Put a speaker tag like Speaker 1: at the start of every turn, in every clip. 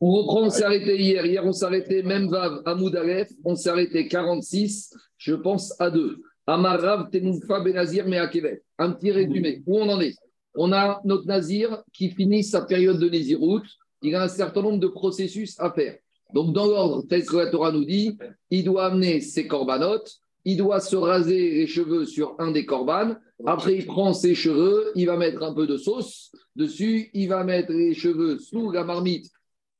Speaker 1: On reprend, on s'est arrêté hier. Hier, on s'est arrêté même Vav à Moudalef. On s'est arrêté 46, je pense, à 2. Amarav Tenoufa Benazir Meakevet. Un petit résumé. Où on en est? On a notre Nazir qui finit sa période de Nézirout. Il a un certain nombre de processus à faire. Donc, dans l'ordre tel que la Torah nous dit, il doit amener ses corbanotes, il doit se raser les cheveux sur un des corbanes. Après, il prend ses cheveux, il va mettre un peu de sauce dessus, il va mettre les cheveux sous la marmite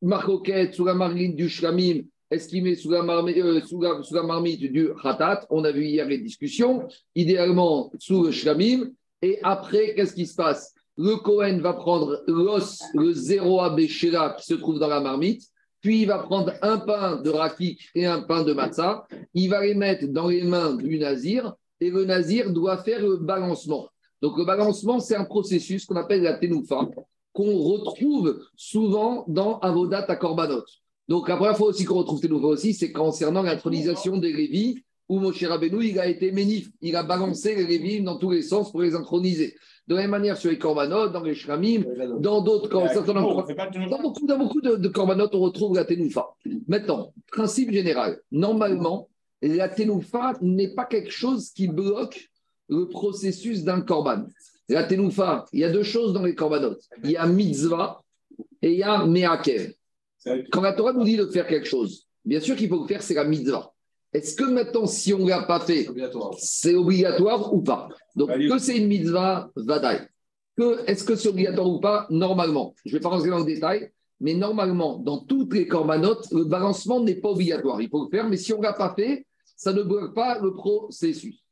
Speaker 1: marcoquette, sous la marmite du shlamim, est-ce qu'il met sous la, marmite, euh, sous, la, marmite du khatat On a vu hier les discussions. Idéalement, sous le shlamim. Et après, qu'est-ce qui se passe? Le Kohen va prendre l'os, le zéro abéchéra qui se trouve dans la marmite. Puis il va prendre un pain de rakik et un pain de matzah. Il va les mettre dans les mains du nazir. Et le nazir doit faire le balancement. Donc le balancement, c'est un processus qu'on appelle la tenoufa qu'on retrouve souvent dans Avodat à Korbanot. Donc la première fois aussi qu'on retrouve nouveaux aussi, c'est concernant l'intronisation des Lévis, où Moshe Rabbeinu, il a été ménif, il a balancé les Lévis dans tous les sens pour les introniser. De la même manière sur les Korbanot, dans les Shramim, dans d'autres dans beaucoup, dans beaucoup de, de Korbanot, on retrouve la Tenoufa. Maintenant, principe général, normalement, la Tenoufa n'est pas quelque chose qui bloque le processus d'un Korban. La tenoufa, il y a deux choses dans les korbanot. Il y a mitzvah et il y a meakev. Quand la Torah nous dit de faire quelque chose, bien sûr qu'il faut le faire, c'est la mitzvah. Est-ce que maintenant, si on ne l'a pas fait, c'est obligatoire ou pas? Donc, que c'est une mitzvah, vadaï. Que, est-ce que c'est obligatoire ou pas? Normalement. Je ne vais pas rentrer dans le détail, mais normalement, dans toutes les corbanotes, le balancement n'est pas obligatoire. Il faut le faire, mais si on ne l'a pas fait, ça ne bloque pas le processus.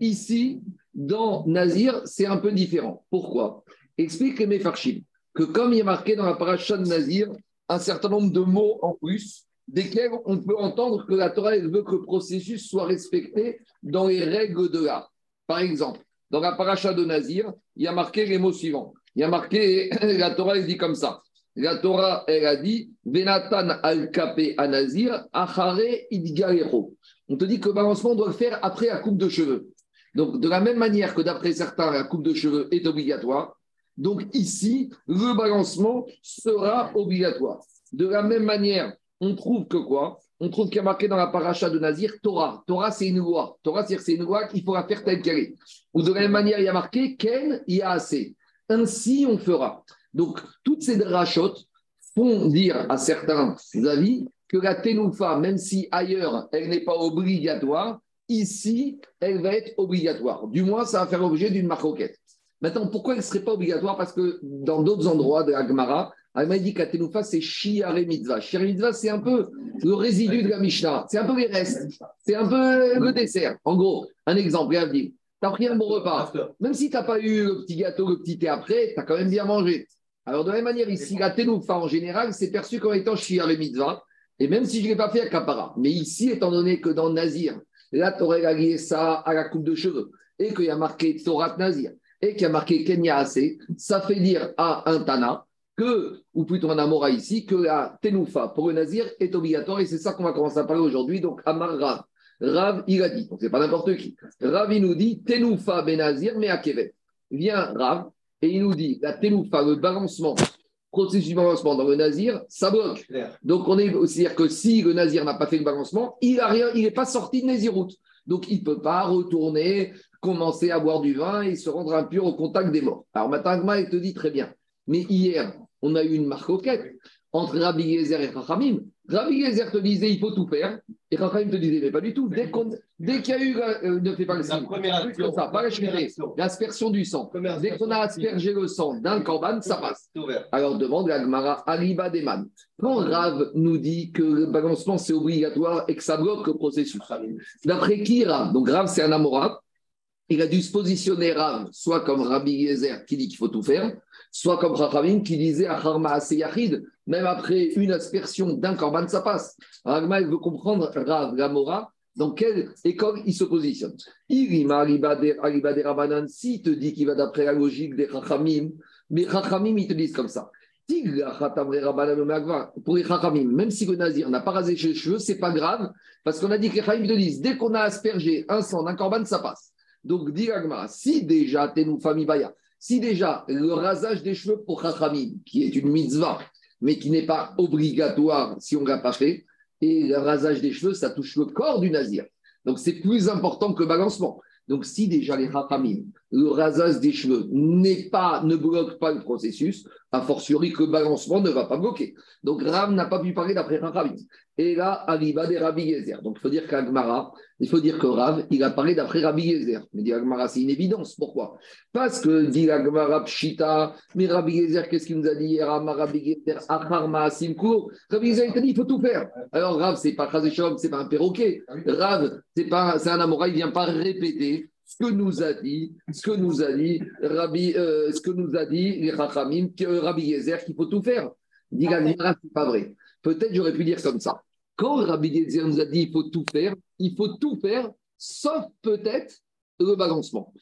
Speaker 1: Ici, dans Nazir, c'est un peu différent. Pourquoi? Explique les Mefarchim que comme il est marqué dans la paracha de Nazir, un certain nombre de mots en plus, desquels on peut entendre que la Torah veut que le processus soit respecté dans les règles de l'art. Par exemple, dans la paracha de Nazir, il y a marqué les mots suivants. Il y a marqué, la Torah, elle dit comme ça. La Torah, elle a dit, Venatan al-Kapé à Nazir, Achare idgarecho. On te dit que le balancement, doit le faire après la coupe de cheveux. Donc, de la même manière que d'après certains, la coupe de cheveux est obligatoire, donc ici, le balancement sera obligatoire. De la même manière, on trouve que quoi? On trouve qu'il y a marqué dans la paracha de Nazir Torah. Torah, c'est une loi. Torah, c'est une loi qu'il faudra faire telle qu'elle est. Ou de la même manière, il y a marqué Ken, y a assez. Ainsi, on fera. Donc, toutes ces rachotes font dire à certains avis que la tenoufa, même si ailleurs, elle n'est pas obligatoire, Ici, elle va être obligatoire. Du moins, ça va faire l'objet d'une marquette. Maintenant, pourquoi elle ne serait pas obligatoire? Parce que dans d'autres endroits de la Gemara, elle m'a dit qu'Atenoufa, c'est Shiare Mitzvah. Shiare Mitzvah, c'est un peu le résidu de la Mishnah. C'est un peu les restes. C'est un peu le dessert. En gros, un exemple, regarde, tu as pris un bon repas. Même si tu n'as pas eu le petit gâteau, le petit thé après, tu as quand même bien mangé. Alors, de la même manière, ici, la Tenoufa, en général, c'est perçu comme étant Shiare Mitzvah. Et même si je ne l'ai pas fait à Kapara. Mais ici, étant donné que dans Nazir, Là, tu aurais lié ça à la coupe de cheveux et qu'il y a marqué Torah Nazir et qu'il y a marqué Kenya assez, ça fait dire à un Tana que, ou plutôt un Amora ici, que la Tenoufa pour le Nazir est obligatoire et c'est ça qu'on va commencer à parler aujourd'hui. Donc, Amar Rav. Rav, il a dit, donc c'est pas n'importe qui. Rav, il nous dit Tenoufa Benazir, mais à Québec. Vient Rav et il nous dit la Tenoufa, le balancement processus de balancement dans le nazir, ça bloque. Donc, on est aussi dire que si le nazir n'a pas fait le balancement, il n'est pas sorti de Néziroute. Donc, il ne peut pas retourner, commencer à boire du vin et se rendre impur au contact des morts. Alors, maintenant, il te dit très bien. Mais hier, on a eu une marque entre Rabbi Yezer et Rachamim. Rabbi Yezer te disait il faut tout faire, et Rachamim te disait mais pas du tout. Dès qu'il y a eu, euh, ne fais pas le signe, l'aspersion du sang. Dès qu'on a aspergé le sang d'un corban, ça passe. Alors demande la Gemara Aliba Deman. Quand Rav nous dit que le balancement c'est obligatoire et que ça bloque le processus, d'après qui Rav? Donc Rav c'est un Amora, il a dû se positionner Rav, soit comme Rabbi Yezer qui dit qu'il faut tout faire, soit comme Rachamim qui disait Acharma Yachid, même après une aspersion d'un corban, ça passe. Ragma, veut comprendre Rav dans quelle école il se positionne. Irima Alibade Rabanan, s'il te dit qu'il va d'après la logique des Rachamim, mais Rachamim, ils te disent comme ça. Pour les Chachamim, même si le Nazir n'a pas rasé ses cheveux, c'est pas grave, parce qu'on a dit que les Chachamim te disent dès qu'on a aspergé un sang d'un corban, ça passe. Donc, dit si déjà, t'es nous famille Baya, Si déjà le rasage des cheveux pour Chachamim, qui est une mitzvah, mais qui n'est pas obligatoire si on ne l'a pas fait, et le rasage des cheveux, ça touche le corps du nazir. Donc c'est plus important que le balancement. Donc, si déjà les Chachamim, le rasage des cheveux n'est pas, ne bloque pas le processus, a fortiori que le balancement ne va pas bloquer. Donc, Rav n'a pas pu parler d'après Chachamim. Et là, arriva des Rabbi Yezer. Donc, il faut dire qu'Agmara, il faut dire que Rav, il a parlé d'après Rabbi Yezer. Mais dit Agmara, c'est une évidence. Pourquoi? Parce que dit Agmara Pshita, mais Rabbi Yezer, qu'est-ce qu'il nous a dit hier? Rabbi Yezer, Achar Maasim Rabbi Yezer, il a dit, il faut tout faire. Alors, Rav, c'est pas c'est pas un perroquet. Rav, c'est pas, c'est un Amora, il vient pas répéter ce que nous a dit, ce que nous a dit Rabbi, euh, ce que nous a dit les Chachamim, Rabbi Yezer, qu'il faut tout faire. Dit c'est pas vrai. Peut-être j'aurais pu dire comme ça. Quand Rabbi Yezer nous a dit il faut tout faire, il faut tout faire, sauf peut-être le balancement.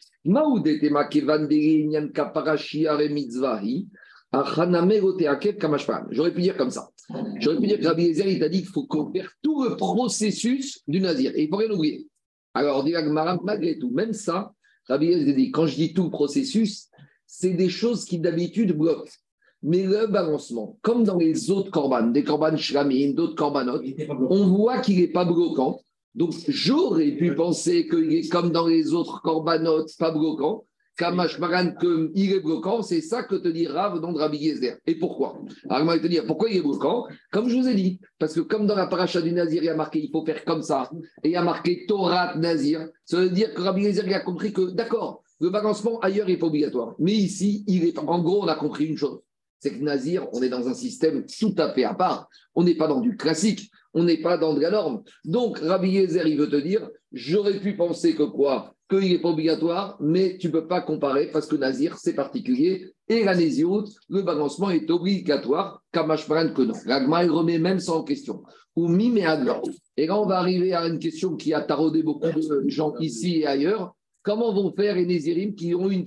Speaker 1: J'aurais pu dire comme ça. J'aurais pu dire que Rabbi Yezer, il t'a dit qu'il faut faire tout le processus du nazir. Et il ne faut rien oublier. Alors, dit malgré tout, même ça, Rabbi dit, quand je dis tout le processus, c'est des choses qui d'habitude bloquent. Mais le balancement, comme dans les autres corbanes, des corbanes shlamim, d'autres corbanotes, on voit qu'il n'est pas bloquant. Donc, j'aurais pu penser qu'il est comme dans les autres corbanotes, pas bloquant. Kamashmaran, qu'il est bloquant, c'est ça que te dit Rav dans Rabbi Yezer. Et pourquoi? Alors, il te dire pourquoi il est bloquant Comme je vous ai dit, parce que comme dans la paracha du Nazir, il y a marqué il faut faire comme ça, et il y a marqué Torah Nazir, ça veut dire que Rabbi Yezer a compris que, d'accord, le balancement ailleurs n'est pas obligatoire. Mais ici, il est, en gros, on a compris une chose c'est que Nazir, on est dans un système tout à fait à part. On n'est pas dans du classique, on n'est pas dans de la norme. Donc, Rabbi Yezer, il veut te dire, j'aurais pu penser que quoi? Qu'il n'est pas obligatoire, mais tu ne peux pas comparer parce que Nazir, c'est particulier. Et la le balancement est obligatoire, Kamashparan que non. L'agma, il remet même ça en question. Ou mime et Et là, on va arriver à une question qui a taraudé beaucoup de gens ici et ailleurs. Comment vont faire les Nézirim qui ont une,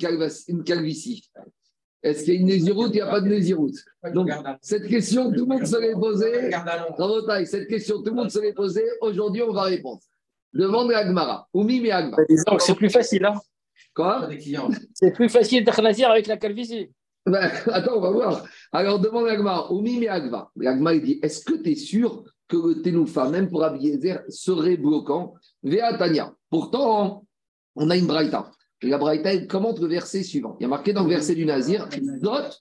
Speaker 1: une calvitie? Est-ce qu'il y a une Néziroute Il n'y a pas de Néziroute? Donc, cette question, tout le monde se l'est posée. cette question, tout le monde se l'est posée. Aujourd'hui, on va répondre. Demande à Agmara. Oumi mais Agmara.
Speaker 2: C'est plus facile. Hein
Speaker 1: Quoi?
Speaker 2: C'est plus facile d'être nazir avec la calvitie.
Speaker 1: Ben, attends, on va voir. Alors, demande à Agmara. Oumi mais Agma. Agma, il dit Est-ce que tu es sûr que le Ténoufa, même pour Abiezer, serait bloquant? Véa Tania. Pourtant, on a une braïta. La Braïta, commente le verset suivant. Il y a marqué dans le verset du Nazir, Zot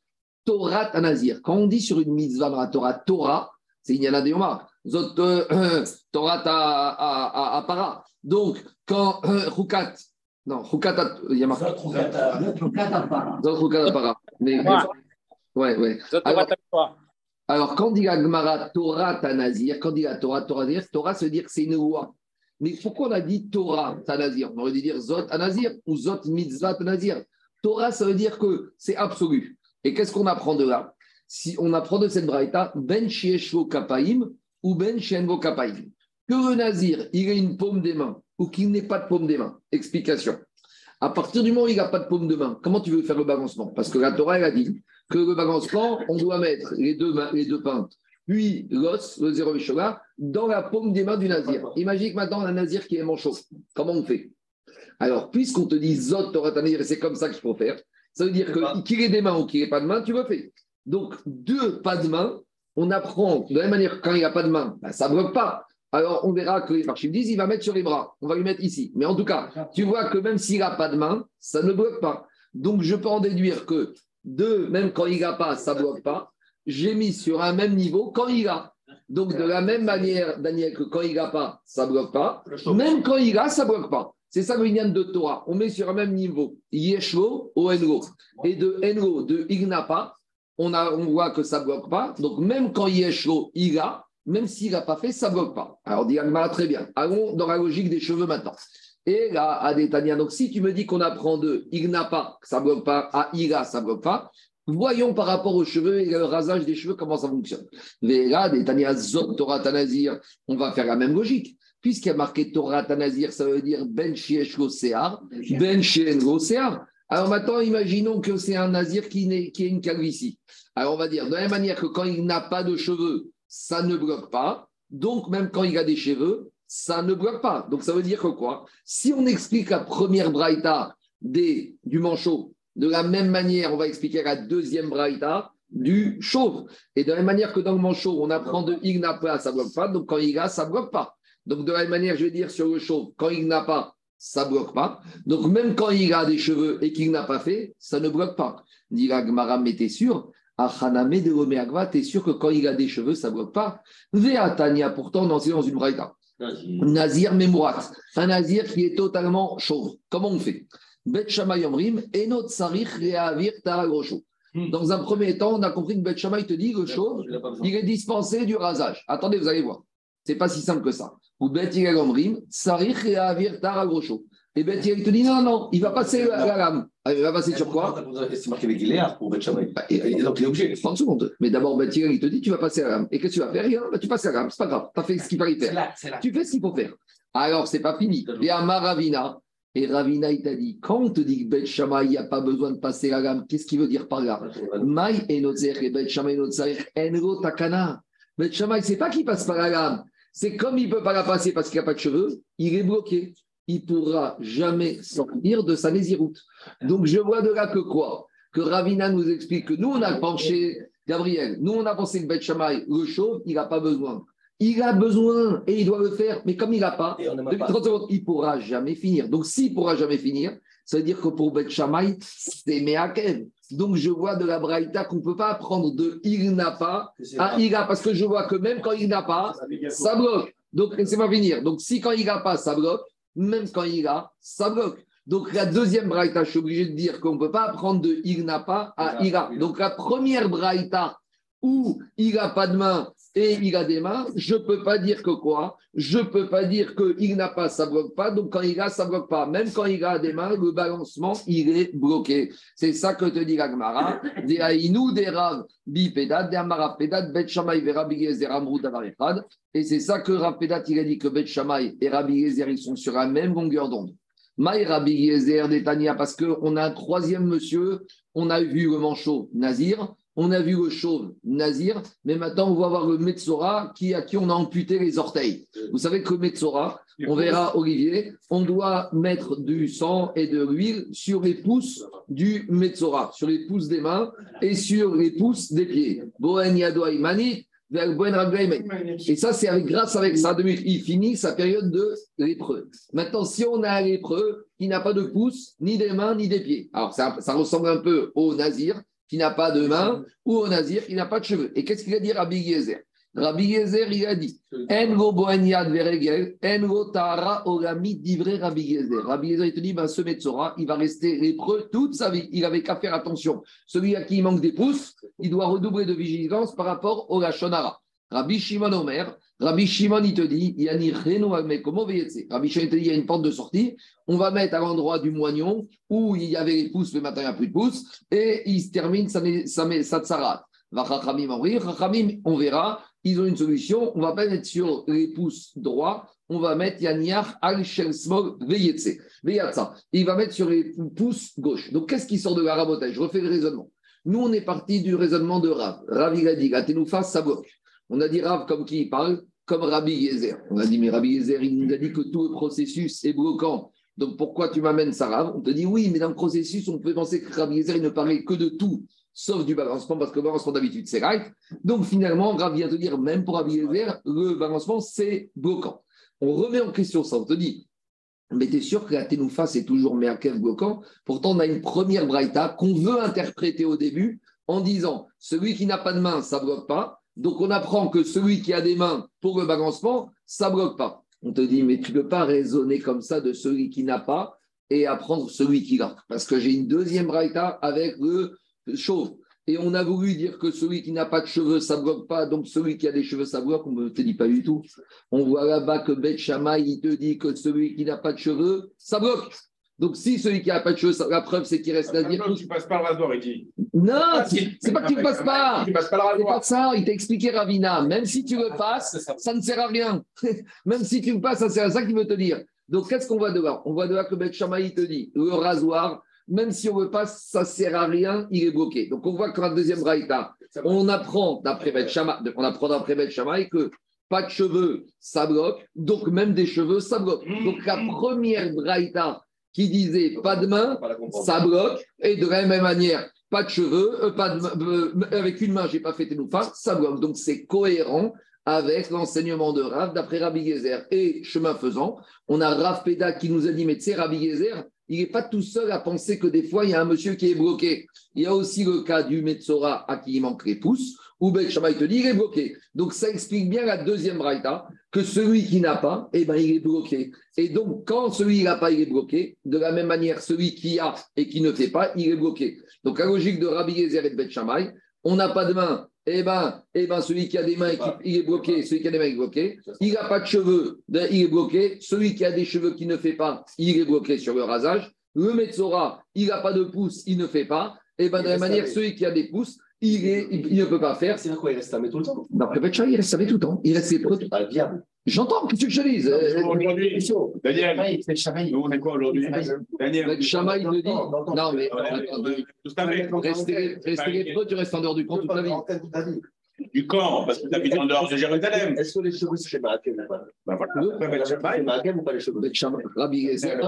Speaker 1: Torah Nazir. Quand on dit sur une mitzvah dans la Torah, Torah, c'est Inyana de Yomar. Zot euh, Torah à Para. Donc, quand euh, Rukat, non, Rukat, il y a marqué. Zot Rukat Para. Zot Rukat Para. Mais, ouais, ouais. Alors, alors, quand dit la Gemara Torah Nazir, quand dit la Torah Torah Nazir, Torah, ça veut dire que c'est une loi. Mais pourquoi on a dit Torah Tanazir On aurait dû dire Zot Anazir ou Zot Mitzvah Tanazir. Torah, ça veut dire que c'est absolu. Et qu'est-ce qu'on apprend de là? Si on apprend de cette braïta, Ben Shieshvo Kapaim ou Ben Shienvo Kapaim. Que le Nazir, il ait une paume des mains ou qu'il n'ait pas de paume des mains. Explication. À partir du moment où il n'a pas de paume de main, comment tu veux faire le balancement? Parce que la Torah, elle a dit que le balancement, on doit mettre les deux, mains, les deux pintes puis l'os, le zéro Vishoga, dans la paume des mains du nazir. Imagine que maintenant un nazir qui est manchot. Comment on fait? Alors, puisqu'on te dit Zot Torah et c'est comme ça que je peux faire, ça veut dire que qu'il ait des mains ou qu'il n'ait pas de main, tu le fais. Donc, deux pas de main, on apprend de la même manière quand il n'y a pas de main, ben, ça ne bloque pas. Alors, on verra que les marchés disent il va mettre sur les bras, on va lui mettre ici. Mais en tout cas, tu vois que même s'il n'a pas de main, ça ne bloque pas. Donc, je peux en déduire que deux, même quand il n'a pas, ça ne bloque pas j'ai mis sur un même niveau quand il a. Donc, de la même manière, Daniel, que quand il n'a pas, ça ne bloque pas. Même quand il a, ça ne bloque pas. C'est ça le de Torah. On met sur un même niveau Yeshvo au Engo. Et de Engo, de il n'a pas, on, a, on voit que ça ne bloque pas. Donc, même quand Yeshvo, il a, même s'il n'a pas fait, ça ne bloque pas. Alors, dit très bien. Allons dans la logique des cheveux maintenant. Et là, à Détania, donc si tu me dis qu'on apprend de il pas, ça ne bloque pas, à il a, ça ne bloque pas, Voyons par rapport aux cheveux et le rasage des cheveux comment ça fonctionne. Torah Tanazir, on va faire la même logique. Puisqu'il y a marqué Torah Tanazir, ça veut dire Ben Shieshlo Sear, Ben Shiengo Sear. Alors maintenant, imaginons que c'est un nazir qui, est une calvitie. Alors on va dire, de la même manière que quand il n'a pas de cheveux, ça ne bloque pas. Donc même quand il a des cheveux, ça ne bloque pas. Donc ça veut dire que quoi? Si on explique la première braïta du manchot De la même manière, on va expliquer la deuxième braïta du chauve. Et de la même manière que dans le manchot, on apprend de il n'a pas, ça ne bloque pas. Donc quand il a, ça ne bloque pas. Donc de la même manière, je vais dire sur le chauve, quand il n'a pas, ça ne bloque pas. Donc même quand il a des cheveux et qu'il n'a pas fait, ça ne bloque pas. Dit Gmara, mais t'es sûr? Achaname de t'es sûr que quand il a des cheveux, ça ne bloque pas? Veatania, pourtant, on dans une braïta. Nazir Memourat, un nazir qui est totalement chauve. Comment on fait? Bet et notre sarich reavir taragosho. Hmm. Dans un premier temps, on a compris que Bet te dit que chauve, il est dispensé du rasage. Attendez, vous allez voir. C'est pas si simple que ça. Ou sarich reavir taragosho. Et Bet il te dit non, non, il va passer à la lame. Ah, il va passer sur quoi?
Speaker 3: C'est marqué avec pour Bet
Speaker 1: donc il est obligé. 30 secondes. Mais d'abord, Bet il te dit tu vas passer la lame. Et qu'est-ce que tu vas faire Rien, bah, tu passes la lame. C'est pas grave. Tu as fait ce qu'il fallait faire. Tu fais ce qu'il faut faire. Alors, c'est pas fini. Et à Maravina, et Ravina, il t'a dit, quand on te dit que Bet Shammai, il n'y a pas besoin de passer la gamme, qu'est-ce qu'il veut dire par là? Maï et et Bet Shammai et Enro Takana. Bet Shammai, c'est pas qu'il passe par la gamme. C'est comme il ne peut pas la passer parce qu'il n'y a pas de cheveux, il est bloqué. Il ne pourra jamais sortir de sa nésiroute. Donc je vois de là que quoi? Que Ravina nous explique que nous, on a penché, Gabriel, nous, on a pensé que Bet Shammai, le chauve, il n'a pas besoin. Il a besoin et il doit le faire, mais comme il n'a pas, depuis 30 secondes, il ne pourra jamais finir. Donc, s'il ne pourra jamais finir, ça veut dire que pour Shammai, c'est Meakev. Donc, je vois de la Braïta qu'on ne peut pas apprendre de il n'a pas à il a, parce que je vois que même quand il n'a pas, ça bloque. Donc, laissez-moi finir. Donc, si quand il n'a pas, ça bloque, même quand il a, ça bloque. Donc, la deuxième Braïta, je suis obligé de dire qu'on ne peut pas apprendre de il n'a pas à il a. Donc, la première Braïta où il n'a pas de main et il a des mains, je ne peux pas dire que quoi Je ne peux pas dire qu'il n'a pas, ça ne bloque pas. Donc quand il a, ça ne bloque pas. Même quand il a des mains, le balancement, il est bloqué. C'est ça que te dit l'Agmara. Et c'est ça que Rav il a dit que Bet Shamay et Rabbi ils sont sur la même longueur d'onde. Maï Rabbi Yezer, Netanya, parce qu'on a un troisième monsieur, on a vu le manchot Nazir, on a vu le chauve Nazir, mais maintenant on va voir le Metzora qui, à qui on a amputé les orteils. Vous savez que le Metzora, on verra Olivier, on doit mettre du sang et de l'huile sur les pouces du Metzora, sur les pouces des mains et sur les pouces des pieds. Et ça, c'est avec, grâce avec ça, il finit sa période de lépreux. Maintenant, si on a un lépreux qui n'a pas de pouces, ni des mains, ni des pieds, alors ça, ça ressemble un peu au Nazir, qui n'a pas de main, ou au Nazir qui n'a pas de cheveux. Et qu'est-ce qu'il a dit Rabbi Yezer? Rabbi Yezer, il a dit Engo boanyad veregel, engo tara orami divré Rabbi Yezer. Rabbi Yezer, il te dit ben, ce Metzora, il va rester lépreux toute sa vie. Il avait qu'à faire attention. Celui à qui il manque des pouces, il doit redoubler de vigilance par rapport au Lachonara. Rabbi Shimon Omer, Rabbi Shimon, il te dit, il te dit, il y a une porte de sortie, on va mettre à l'endroit du moignon où il y avait les pouces, mais maintenant il n'y a plus de pouces, et il se termine sa, sa, sa on verra, ils ont une solution, on va pas mettre sur les pouces droits, on va mettre Yaniach al Shelsmog Veyatsa. Il va mettre sur les pouces gauche. Donc qu'est-ce qui sort de la rabotage? Je refais le raisonnement. Nous, on est parti du raisonnement de Rav. Rav, il a dit, ça bloque. On a dit Rav comme qui parle? Comme Rabbi Yezer. On a dit, mais Rabbi Yezer, il nous a dit que tout le processus est bloquant. Donc pourquoi tu m'amènes ça, Rav? On te dit, oui, mais dans le processus, on peut penser que Rabbi Yezer, il ne parlait que de tout, sauf du balancement, parce que le balancement d'habitude, c'est right. Donc finalement, Rav vient te dire, même pour Rabbi Yezer, le balancement, c'est bloquant. On remet en question ça. On te dit, mais tu es sûr que la Tenoufa, c'est toujours Merkev bloquant? Pourtant, on a une première braïta qu'on veut interpréter au début en disant celui qui n'a pas de main, ça bloque pas. Donc on apprend que celui qui a des mains pour le balancement, ça ne bloque pas. On te dit, mais tu ne peux pas raisonner comme ça de celui qui n'a pas et apprendre celui qui a. Parce que j'ai une deuxième braïta avec le chauve. Et on a voulu dire que celui qui n'a pas de cheveux, ça ne bloque pas. Donc celui qui a des cheveux, ça bloque. On ne te dit pas du tout. On voit là-bas que Beth Shammai, il te dit que celui qui n'a pas de cheveux, ça bloque. Donc, si celui qui n'a pas de cheveux, la preuve, c'est qu'il reste à dire.
Speaker 3: Tu ne passes pas le rasoir, il dit.
Speaker 1: Non, c'est pas que tu ne passes pas.
Speaker 3: Tu passes pas le rasoir.
Speaker 1: C'est pas ça. Il t'a expliqué, Ravina. Même si tu le passes, ça ne sert à rien. Même si tu le passes, ça sert à ça qu'il veut te dire. Donc, qu'est-ce qu'on voit de là On voit de là que Beth il te dit le rasoir, même si on le passe, ça ne sert à rien, il est bloqué. Donc, on voit que la deuxième braïta, on apprend d'après Beth on apprend d'après Beth que pas de cheveux, ça bloque. Donc, même des cheveux, ça bloque. Donc, la première braïta qui disait pas de main, ça bloque. Et de la même manière, pas de cheveux, euh, pas de, main- euh, avec une main, j'ai pas fait Tenoufar, ça bloque. Donc c'est cohérent avec l'enseignement de Rav d'après Rabbi Gezer. Et chemin faisant, on a Rav Peda qui nous a dit, mais tu sais, Rabbi Gezer, il n'est pas tout seul à penser que des fois, il y a un monsieur qui est bloqué. Il y a aussi le cas du Metzora à qui il manque les pouces, où Ben Shammai te dit, il est bloqué. Donc ça explique bien la deuxième braïta, que celui qui n'a pas, eh ben, il est bloqué. Et donc, quand celui qui n'a pas, il est bloqué, de la même manière, celui qui a et qui ne fait pas, il est bloqué. Donc, la logique de Rabbi Gezer et de Bet Shammai, on n'a pas de main, eh ben, eh ben, celui qui a des mains, il est bloqué, celui qui a des mains, il est bloqué. Il n'a pas de cheveux, ben, il est bloqué. Celui qui a des cheveux qui ne fait pas, il est bloqué sur le rasage. Le Metzora, il n'a pas de pouce, il ne fait pas. Et ben, de la même manière, celui qui a des pouces, il, est, il, il ne peut pas faire.
Speaker 3: C'est quoi Il reste à mettre tout le temps?
Speaker 1: D'après Bet Shammai, il reste avec tout le temps. Il reste.
Speaker 3: C'est pas viable.
Speaker 1: J'entends, qu'est-ce que je te dise Euh,
Speaker 3: Aujourd'hui, Daniel,
Speaker 2: C'est Chamaï.
Speaker 3: nous on est quoi aujourd'hui? Daniel,
Speaker 1: Shammai te dit. Non, mais
Speaker 3: on est- on est tous avec.
Speaker 1: restez, les tu restes en dehors du camp toute ta vie.
Speaker 3: Du camp, parce que tu habites en dehors de Jérusalem.
Speaker 4: Est-ce que les cheveux c'est chez Marakem ou pas?
Speaker 3: Ben voilà.
Speaker 4: Chez Marakem ou pas les
Speaker 1: Shammai, Rabbi Gezer,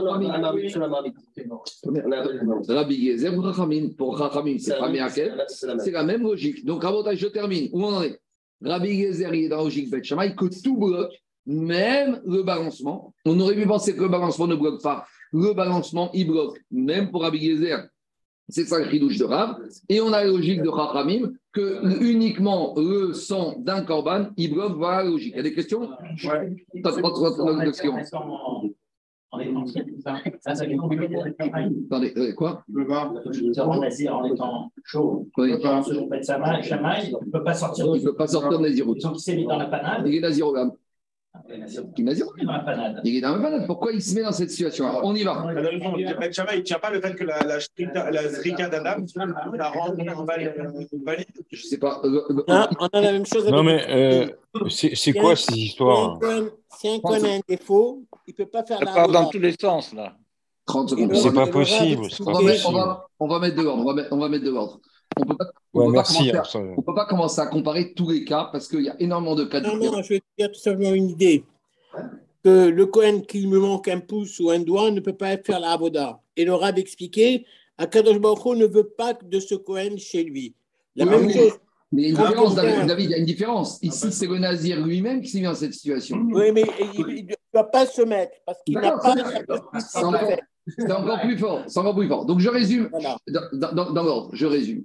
Speaker 1: Rabbi Gezer ou Rachamim. Pour Rachamim, c'est pas Meakel.
Speaker 4: C'est la même.
Speaker 1: Logique. Donc, Rabotage, je termine. Où on en est? Rabbi Gezer, il est dans la logique Bet Shammai, que tout bloque, même le balancement. On aurait pu penser que le balancement ne bloque pas. Le balancement, il bloque. Même pour Rabbi Gezer, c'est ça le chidouche de Rav. Et on a la logique de Rachamim, que uniquement le sang d'un corban, il bloque. Voilà la logique. Il y a des questions?
Speaker 3: Ouais.
Speaker 1: T'as trois- trois questions.
Speaker 2: On est en ça, ça fait compliqué.
Speaker 1: Attendez, quoi?
Speaker 3: Le
Speaker 2: dit en étant chaud.
Speaker 1: Oui.
Speaker 2: Quand on fait Chamaï, Chamaï, il ne peut pas sortir
Speaker 1: Il ne peut pas sortir de Nazirut.
Speaker 2: Donc il s'est mis dans la panade.
Speaker 1: Il est Nazirogam.
Speaker 2: Il est
Speaker 1: Il est Nazirut.
Speaker 2: dans la panade.
Speaker 1: Il est dans la panade. Pourquoi il se met dans cette situation On y va.
Speaker 3: Il ne tient pas le fait que la, la, shrika- la zrika d'Adam, ça rend valide.
Speaker 1: Je sais pas. euh, euh,
Speaker 5: on a la même chose avec
Speaker 6: Non, mais euh, c'est quoi ces histoires
Speaker 5: Si un coin a un défaut, il ne peut pas faire
Speaker 7: Ça
Speaker 5: la
Speaker 7: part dans tous les sens, là.
Speaker 1: 30
Speaker 5: Et
Speaker 1: secondes.
Speaker 6: C'est pas possible.
Speaker 1: On va mettre, on
Speaker 6: possible.
Speaker 1: va- on va mettre de l'ordre. On va mettre, on va mettre de l'ordre. On peut pas. on
Speaker 6: Ouais,
Speaker 1: peut pas
Speaker 6: merci.
Speaker 1: commencer à-
Speaker 6: ça-
Speaker 1: On ne peut pas commencer à comparer tous les cas parce qu'il y a énormément de cas
Speaker 5: Non,
Speaker 1: différents.
Speaker 5: non, je vais te dire tout simplement une idée. Que le Cohen qui me manque un pouce ou un doigt ne peut pas faire la Avoda. Et le Rab expliquait, Akadosh Baruch ne veut pas de ce Cohen chez lui. La
Speaker 1: Oui,
Speaker 5: même
Speaker 1: oui.
Speaker 5: chose.
Speaker 1: Mais il y a une différence, David, il y a une différence. Ici, c'est le Nazir lui-même qui s'est mis dans cette situation.
Speaker 5: Oui, mais il ne doit pas se mettre parce qu'il n'a pas
Speaker 1: encore, c'est encore plus fort. C'est encore plus fort. Donc, je résume.
Speaker 5: Voilà.
Speaker 1: Dans, dans- dans l'ordre, je résume.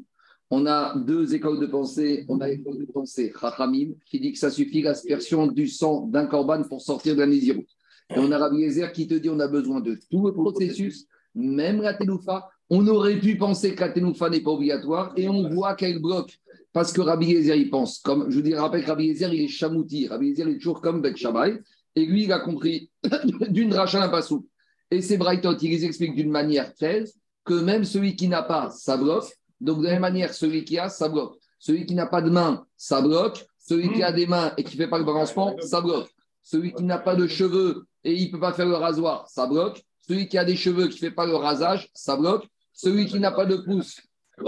Speaker 1: On a deux écoles de pensée. On a l'école de pensée Chachamim, qui dit que ça suffit l'aspersion du sang d'un corban pour sortir de la. Et on a Rabbi Yezer qui te dit on a besoin de tout le processus, même la Ténoufa. On aurait pu penser que la Ténoufa n'est pas obligatoire et on voit qu'elle bloque. Parce que Rabbi Yezer, il pense, comme je vous dis, rappelle que Rabbi Yezer, il est chamouti. Rabbi Yezer est toujours comme Bet Shammai. Et lui, il a compris d'une rachat passou. Et ces Brightot, les explique d'une manière telle que même celui qui n'a pas, ça bloque. Donc, de la même manière, celui qui a, ça bloque. Celui qui n'a pas de main, ça bloque. Celui qui a des mains et qui ne fait pas le balancement, ça bloque. Celui qui n'a pas de cheveux et il ne peut pas faire le rasoir, ça bloque. Celui qui a des cheveux qui ne fait pas le rasage, ça bloque. Celui qui n'a pas de pouce,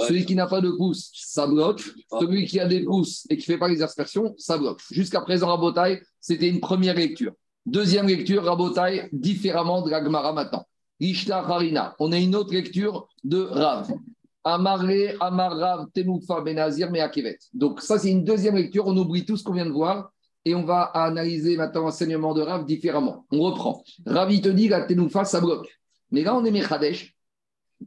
Speaker 1: celui qui n'a pas de pouce, ça bloque. Celui qui a des pouces et qui ne fait pas les aspersions, ça bloque. Jusqu'à présent, Rabotai, c'était une première lecture. Deuxième lecture, Rabotai, différemment de la Gemara maintenant. Ishta Harina. On a une autre lecture de Rav. Amaré, Amar Rav, Tenoufa, Benazir, Meakevet. Donc, ça, c'est une deuxième lecture. On oublie tout ce qu'on vient de voir et on va analyser maintenant l'enseignement de Rav différemment. On reprend. Rav, il te dit la Tenoufa, ça. Mais là, on est Mechadesh,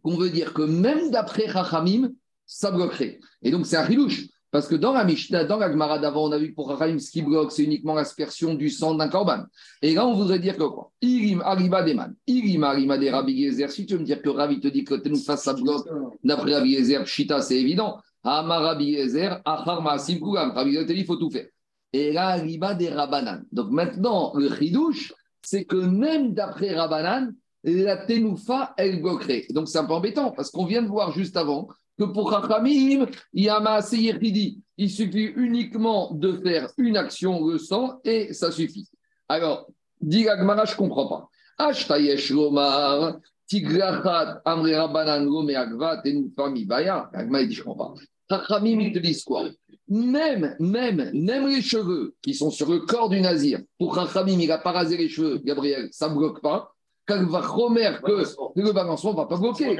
Speaker 1: qu'on veut dire que même d'après Rachamim, ça bloquerait. Et donc, c'est un rilouche. Parce que dans la Mishnah, dans la Gemara d'avant, on a vu pour Rachamim, ce qui bloque, c'est uniquement l'aspersion du sang d'un corban. Et là, on voudrait dire que quoi? Irim Ariba Deman. Irim Ariba de Rabbi Yezer. Si tu veux me dire que Rabbi te dit que Tenoufa, ça bloque, d'après Rabbi Yezer, Pshita, c'est évident. Amar Rabbi Yezer, Achar Maasim Kulam. Rabbi Yezer te dit, il faut tout faire. Et là, Ariba des Rabanan. Donc maintenant, le chidouche, c'est que même d'après Rabanan, la Tenoufa, elle bloquerait. Donc c'est un peu embêtant, parce qu'on vient de voir juste avant que pour Chachamim, il y a Maaseh Yechidi. Il suffit uniquement de faire une action, le sang, et ça suffit. Alors, dit Agmara, je ne comprends pas. Ashtayesh Lomar, Tigrachat, Amre Rabanan, Lome Agva, Tenoufa, Mibaya. Agmara, il dit, je ne comprends pas. Chachamim, ils te disent quoi? Même, même, même les cheveux qui sont sur le corps du nazir, pour Chachamim, il n'a pas rasé les cheveux, Gabriel, ça ne bloque pas. Que le balancement ne va pas bloquer.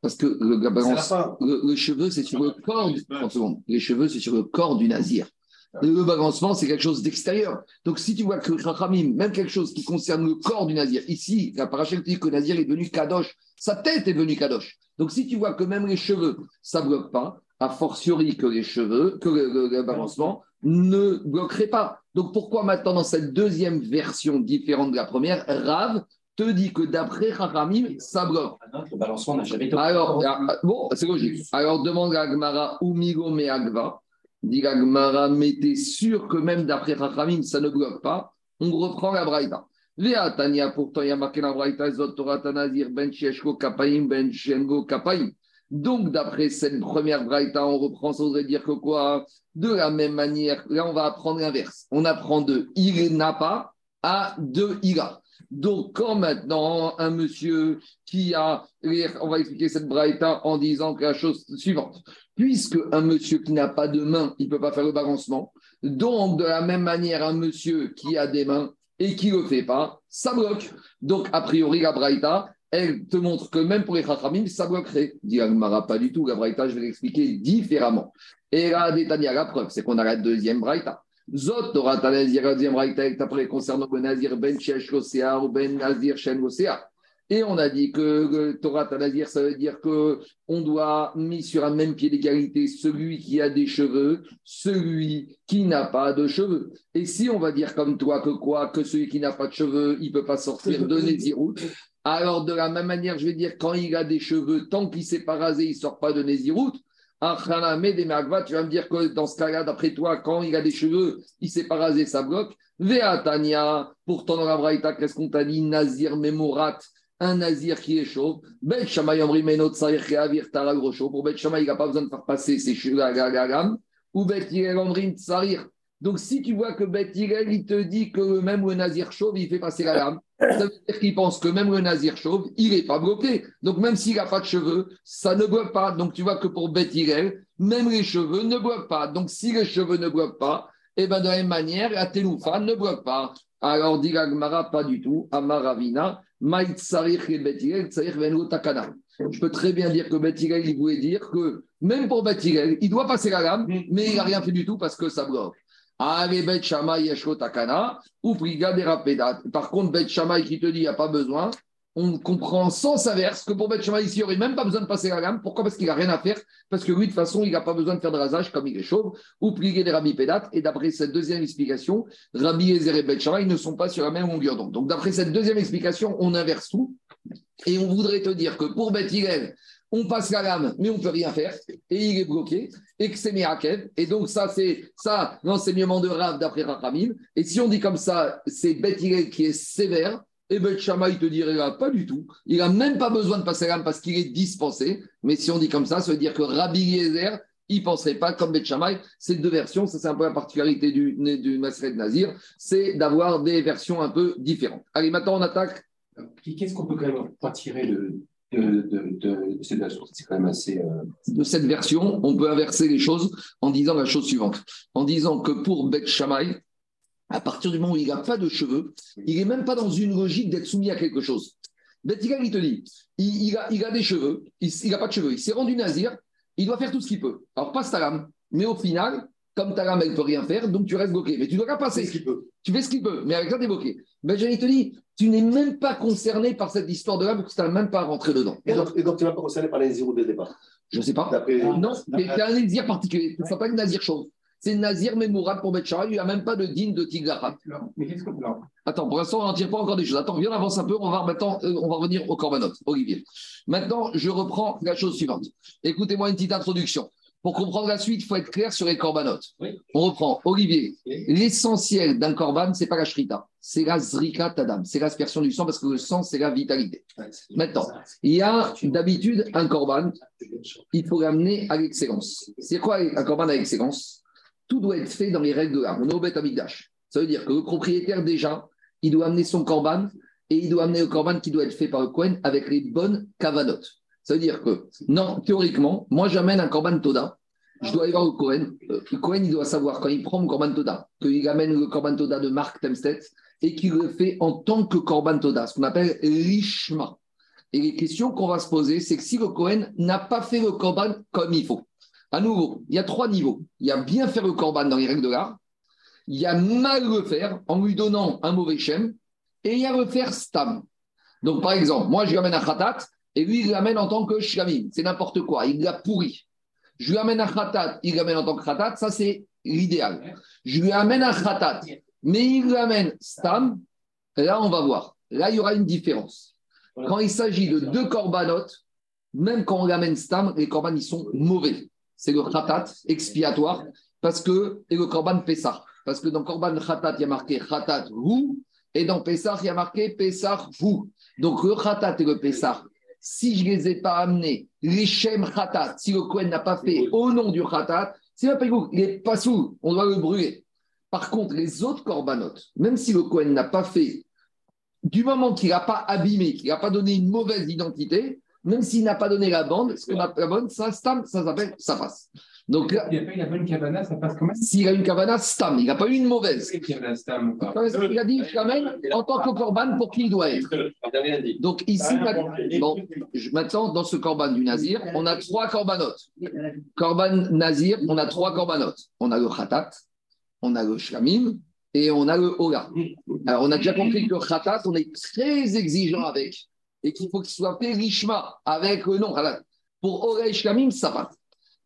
Speaker 1: Parce que le, balance, le, le cheveu, c'est sur le corps. Du, les cheveux, c'est sur le corps du nazir. Le balancement, c'est quelque chose d'extérieur. Donc, si tu vois que Chachamim, même quelque chose qui concerne le corps du nazir, ici, la parachute dit que le nazir est devenu kadosh, sa tête est devenue kadosh. Donc, si tu vois que même les cheveux, ça ne bloque pas, a fortiori que les cheveux, que le, le balancement ne bloquerait pas. Donc, pourquoi maintenant, dans cette deuxième version différente de la première, Rav te dit que d'après Chachamim, ça bloque.
Speaker 2: Le balancement n'a jamais été.
Speaker 1: Alors, bon, c'est logique. Alors, demande à Agmara ou Migo me Agva. Dit Agmara, mais t'es sûr que même d'après Chachamim, ça ne bloque pas? On reprend la Braïta. Léa Tania, pourtant, il y a marqué la Braïta, Zot Torah Ben Kapaim, Ben Shengo Kapaim. Donc, d'après cette première Braïta, on reprend, ça voudrait dire que quoi? De la même manière, là, on va apprendre l'inverse. On apprend de il n'a pas à de il a. Donc, quand maintenant un monsieur qui a, on va expliquer cette braïta en disant la chose suivante, puisque un monsieur qui n'a pas de main, il ne peut pas faire le balancement, donc de la même manière, un monsieur qui a des mains et qui ne le fait pas, ça bloque. Donc, a priori, la braïta, elle te montre que même pour les chachamim, ça bloquerait. Dit Agmara, pas du tout, la braïta, je vais l'expliquer différemment. Et là, Détania, la preuve, c'est qu'on a la deuxième braïta. Zot, Torah Tanazir, deuxième braïta, après concernant le Nazir Ben Shesh ou Ben Nazir Shen Et on a dit que Torah Tanazir, ça veut dire que on doit mettre sur un même pied d'égalité celui qui a des cheveux, celui qui n'a pas de cheveux. Et si on va dire comme toi que quoi, que celui qui n'a pas de cheveux, il peut pas sortir de Nézirut, alors de la même manière, je vais dire, quand il a des cheveux, tant qu'il ne s'est pas rasé, il sort pas de Nézirut. Tu vas me dire que dans ce cas-là, d'après toi, quand il a des cheveux, il ne s'est pas rasé, ça bloque. Tania, pourtant dans la Braïta, qu'est-ce qu'on t'a dit? Nazir Memorat, un nazir qui est chauve. Bet Shamaï Amrimeno Tsaïr Réavir Taragrocho. Pour Bet Shamaï, il n'a pas besoin de faire passer ses cheveux à la gamme. Ou Bet Yirel Tsarir. Donc si tu vois que Bet Yirel, il te dit que même le nazir chauve, il fait passer la lame. Ça veut dire qu'il pense que même le nazir chauve, il n'est pas bloqué. Donc même s'il n'a pas de cheveux, ça ne bloque pas. Donc tu vois que pour Beth même les cheveux ne bloquent pas. Donc si les cheveux ne bloquent pas, et eh ben de la même manière, la teloufa ne bloque pas. Alors dit Gagmara, pas du tout. Amaravina, je peux très bien dire que Beth il voulait dire que même pour Beth il doit passer la lame, mais il n'a rien fait du tout parce que ça bloque. Par contre, Bet qui te dit il n'y a pas besoin, on comprend sans inverse que pour Bet Shammai ici, il n'y aurait même pas besoin de passer la gamme. Pourquoi? Parce qu'il n'a rien à faire. Parce que lui, de toute façon, il n'a pas besoin de faire de rasage comme il est chauve ou plier des. Et d'après cette deuxième explication, Rabbi Ezer et Bet ne sont pas sur la même longueur d'onde. Donc, d'après cette deuxième explication, on inverse tout. Et on voudrait te dire que pour Bet on passe la lame, mais on ne peut rien faire, et il est bloqué, et que c'est Mirakev. Et donc, ça, c'est ça l'enseignement de Rav d'après Rachamim. Et si on dit comme ça, c'est Beth qui est sévère, et Beth il te dirait là, pas du tout. Il n'a même pas besoin de passer la lame parce qu'il est dispensé. Mais si on dit comme ça, ça veut dire que Rabbi Yezer, il ne penserait pas comme Beth C'est deux versions, ça c'est un peu la particularité du, du Masred Nazir, c'est d'avoir des versions un peu différentes. Allez, maintenant on attaque.
Speaker 2: Qu'est-ce qu'on peut quand même retirer de, de, cette version. C'est quand même assez. Euh,
Speaker 1: de cette version, on peut inverser les choses en disant la chose suivante en disant que pour Beth Shammai, à partir du moment où il n'a pas de cheveux, il n'est même pas dans une logique d'être soumis à quelque chose. Beth il te dit il, a, il a des cheveux, il n'a pas de cheveux, il s'est rendu nazir, il doit faire tout ce qu'il peut. Alors, passe ta lame, mais au final, comme ta lame, elle ne peut rien faire, donc tu restes bloqué. Mais tu dois pas passer.
Speaker 2: Ce qu'il peut?
Speaker 1: Tu fais ce qu'il peut, mais avec ça, tu es bloqué. Benjamin te dit, tu n'es même pas concerné par cette histoire de là, parce que tu n'as même pas rentré dedans.
Speaker 4: Et donc, tu n'es même pas concerné par les nazirs dès le départ
Speaker 1: Je ne sais pas. Non, mais c'est un nazir particulier. Ce n'est pas une nazir chauve. C'est nazir mémorable pour Betchara. Il n'y a même pas de digne de Tiglarat.
Speaker 2: Mais qu'est-ce que.
Speaker 1: Attends, pour l'instant, on n'en tire pas encore des choses. Attends, viens, on avance un peu. On va, maintenant, euh, on va revenir au Corbanot, Olivier. Maintenant, je reprends la chose suivante. Écoutez-moi une petite introduction. Pour comprendre la suite, il faut être clair sur les corbanotes. On reprend. Olivier, l'essentiel d'un corban, ce n'est pas la shrita, c'est la zrika tadam, c'est l'aspersion du sang parce que le sang, c'est la vitalité. Maintenant, il y a d'habitude un corban, il faut l'amener à l'excellence. C'est quoi un corban à l'excellence? Tout doit être fait dans les règles de l'art. On est au Beth Ça veut dire que le propriétaire, déjà, il doit amener son corban et il doit amener le corban qui doit être fait par le Kohen avec les bonnes cavanotes. Ça veut dire que, non, théoriquement, moi j'amène un Corban Toda, je dois aller voir le Cohen. Euh, le Cohen, il doit savoir, quand il prend mon Corban Toda, qu'il amène le Corban Toda de Marc Temstedt, et qu'il le fait en tant que Korban Toda, ce qu'on appelle Rishma. Et les questions qu'on va se poser, c'est que si le Kohen n'a pas fait le Korban comme il faut, à nouveau, il y a trois niveaux. Il y a bien faire le Korban dans les règles de l'art, il y a mal le faire en lui donnant un mauvais shem, et il y a le faire stam. Donc, par exemple, moi, je lui amène un khatat, et lui, il l'amène en tant que shlamim. C'est n'importe quoi, il l'a pourri. Je lui amène un khatat, il l'amène en tant que khatat, ça c'est l'idéal. Je lui amène un khatat, mais il l'amène stam, là, on va voir. Là, il y aura une différence. Quand il s'agit de deux corbanotes, même quand on l'amène stam, les korban, ils sont mauvais. C'est le khatat expiatoire, parce que, et le korban ça. Parce que dans korban khatat, il y a marqué khatat vous, et dans Pessah, il y a marqué Pessah vous. Donc le khatat et le Pessah, si je ne les ai pas amenés, les shem khatat, si le Kohen n'a pas fait au nom du khatat, c'est pas vous, il n'est pas sous, on doit le brûler. Par contre, les autres corbanotes, même si le Kohen n'a pas fait, du moment qu'il n'a pas abîmé, qu'il n'a pas donné une mauvaise identité, même s'il n'a pas donné la bande, ce qu'on appelle la bande, ça, stam, ça s'appelle, ça passe. Donc là,
Speaker 2: Il n'a pas eu la bonne cabana, ça passe quand même.
Speaker 1: s'il a une cavana, stam, il n'a pas eu une mauvaise.
Speaker 2: Y a stam ou pas
Speaker 1: dit, je l'amène en tant que corban pour qui il doit être?
Speaker 4: Il.
Speaker 1: Donc ici, maintenant, bon, maintenant, dans ce corban du Nazir, on a trois corbanotes. Corban Nazir, on a trois corbanotes. On a le khatat, on a le shlamim et on a le hola. Alors, on a déjà compris que le khatat, on est très exigeant avec et qu'il faut qu'il soit fait richement avec le nom. halal. Pour et shlamim, ça passe.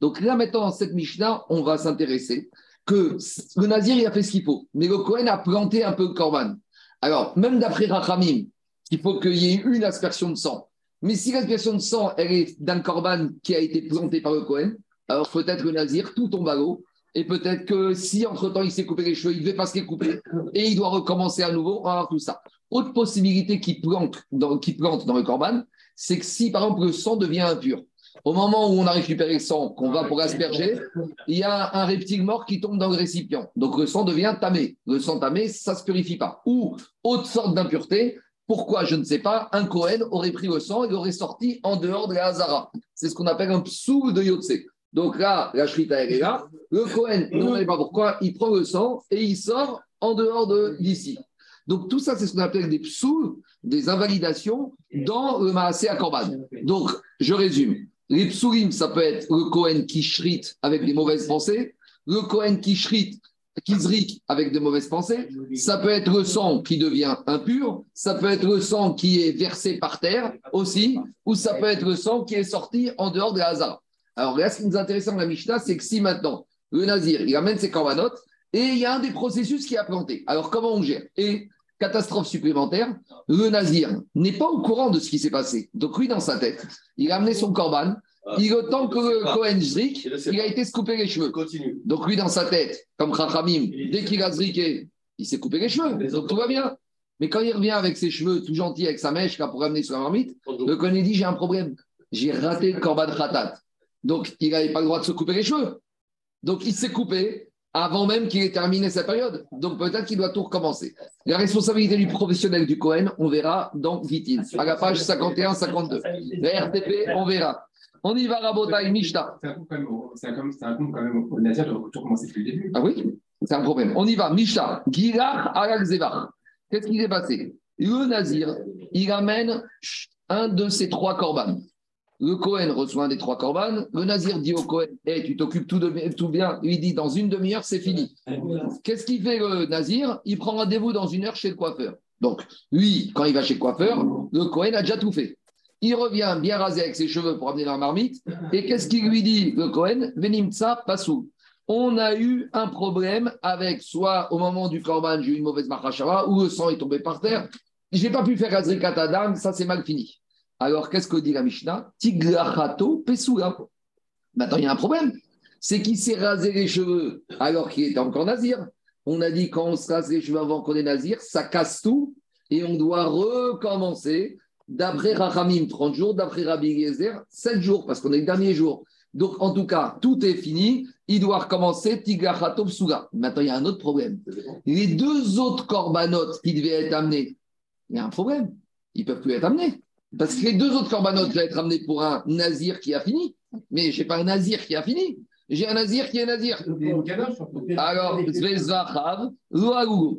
Speaker 1: Donc là, maintenant, dans cette Mishnah, on va s'intéresser que le Nazir, il a fait ce qu'il faut, mais le Kohen a planté un peu le corban. Alors, même d'après Rachamim, il faut qu'il y ait une aspersion de sang. Mais si l'aspersion de sang, elle est d'un corban qui a été planté par le Kohen, alors peut-être le Nazir, tout tombe à l'eau. Et peut-être que si entre-temps il s'est coupé les cheveux, il ne devait pas se les couper et il doit recommencer à nouveau, on va tout ça. Autre possibilité qui plante dans, qui plante dans le corban, c'est que si par exemple le sang devient impur, au moment où on a récupéré le sang, qu'on va pour asperger, il y a un reptile mort qui tombe dans le récipient. Donc le sang devient tamé. Le sang tamé, ça ne se purifie pas. Ou autre sorte d'impureté, pourquoi Je ne sais pas. Un Cohen aurait pris le sang et l'aurait sorti en dehors de la Hazara. C'est ce qu'on appelle un psou de Yotse. Donc là, la shrita, est là. Le Cohen, ne savez pas pourquoi, il prend le sang et il sort en dehors de d'ici. Donc tout ça, c'est ce qu'on appelle des psous, des invalidations dans le Maasé à Korban. Donc, je résume. Les psourim, ça peut être le Cohen qui shrite avec des mauvaises pensées, le Cohen qui shrite, qui avec de mauvaises pensées, ça peut être le sang qui devient impur, ça peut être le sang qui est versé par terre aussi, ou ça peut être le sang qui est sorti en dehors de la Hazara. Alors là, ce qui nous intéresse dans la Mishnah, c'est que si maintenant le Nazir, il amène ses corbanotes et il y a un des processus qui a planté. Alors comment on gère? Catastrophe supplémentaire, le Nazir n'est pas au courant de ce qui s'est passé. Donc lui, dans sa tête, il a amené son corban, il autant que le Cohen Zrik, il a été se couper les cheveux.
Speaker 4: Continue.
Speaker 1: Donc lui, dans sa tête, comme Chachamim, dès qu'il a zriqué, il s'est coupé les cheveux. Donc tout va bien. Mais quand il revient avec ses cheveux tout gentil, avec sa mèche, là, pour ramener sur la marmite, le Cohen dit J'ai un problème. J'ai raté le Korban Khatat. Donc il n'avait pas le droit de se couper les cheveux. Donc il s'est coupé avant même qu'il ait terminé sa période. Donc peut-être qu'il doit tout recommencer. La responsabilité du professionnel du Cohen, on verra dans Vitin, à la page 51-52. La RTP, on verra. On y va, Rabotai, Mishnah.
Speaker 2: C'est un compte quand même au- c'est un compte- c'est un compte quand même au Nazir de recommencer depuis le début.
Speaker 1: Ah oui, c'est un problème. On y va. Misha, Gilach Arak Zevach. Qu'est-ce qui s'est passé? Le Nazir, il amène un de ses trois corbanes. Le Cohen reçoit un des trois corbanes. Le Nazir dit au Cohen hey, Tu t'occupes tout, tout bien. Il dit Dans une demi-heure, c'est fini. Qu'est-ce qu'il fait le Nazir? Il prend rendez-vous dans une heure chez le coiffeur. Donc, lui, quand il va chez le coiffeur, le Cohen a déjà tout fait. Il revient bien rasé avec ses cheveux pour amener la marmite. Et qu'est-ce qu'il lui dit, le Cohen Venimtsa pasou. On a eu un problème avec soit au moment du corban, j'ai eu une mauvaise marachara, ou le sang est tombé par terre. J'ai pas pu faire Azrikat Adam, ça c'est mal fini. Alors qu'est-ce que dit la Mishnah? Tiglachato Pesula. Maintenant, il y a un problème. C'est qu'il s'est rasé les cheveux alors qu'il était encore nazir. On a dit quand on se rase les cheveux avant qu'on est nazir, ça casse tout et on doit recommencer. D'après Rachamim, 30 jours, d'après Rabbi Eliezer, 7 jours, parce qu'on est le dernier jour. Donc, en tout cas, tout est fini. Il doit recommencer Tiglachato Pesula. Maintenant, il y a un autre problème. Les deux autres corbanotes qui devaient être amenés, il y a un problème. Ils ne peuvent plus être amenés. Parce que les deux autres corbanotes doivent être amenés pour un nazir qui a fini. Mais je n'ai pas un nazir qui a fini. J'ai un nazir qui est nazir. Alors.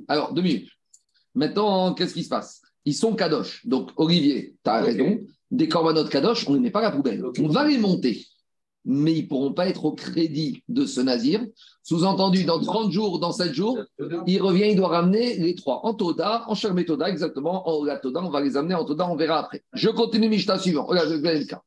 Speaker 1: Alors, deux minutes. Maintenant, qu'est-ce qui se passe? Ils sont kadosh. Donc, Olivier, tu as raison. Des corbanotes kadosh, on ne les met pas à la poubelle. On va les monter. Mais ils ne pourront pas être au crédit de ce nazir. Sous-entendu, dans 30 jours, dans 7 jours, il revient, il doit ramener les trois. En Toda, en Shermet Toda, exactement. En la on va les amener en Toda, on verra après. Je continue Mishta suivant. Regarde, je le cas.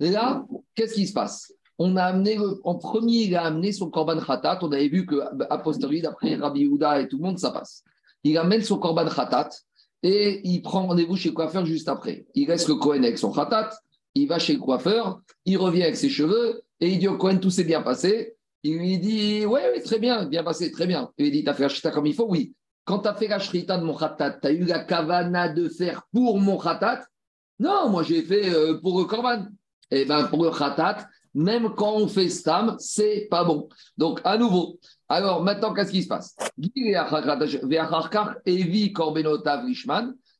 Speaker 1: Là, qu'est-ce qui se passe? On a amené, en premier, il a amené son Korban Khatat. On avait vu que, a posteriori, d'après Rabbi Yehuda et tout le monde, ça passe. Il amène son Korban Khatat et il prend rendez-vous chez le coiffeur juste après. Il reste le Kohen avec son Khatat, il va chez le coiffeur, il revient avec ses cheveux et il dit au Kohen tout s'est bien passé. Il lui dit Ouais, oui, très bien, bien passé, très bien. Il lui dit T'as fait la shrita comme il faut? Oui. Quand tu as fait la shrita de mon Khatat, tu as eu la kavana de faire pour mon Khatat Non, moi j'ai fait euh, pour le Korban. Eh bien, pour le Khatat, même quand on fait Stam, c'est pas bon. Donc, à nouveau. Alors, maintenant, qu'est-ce qui se passe?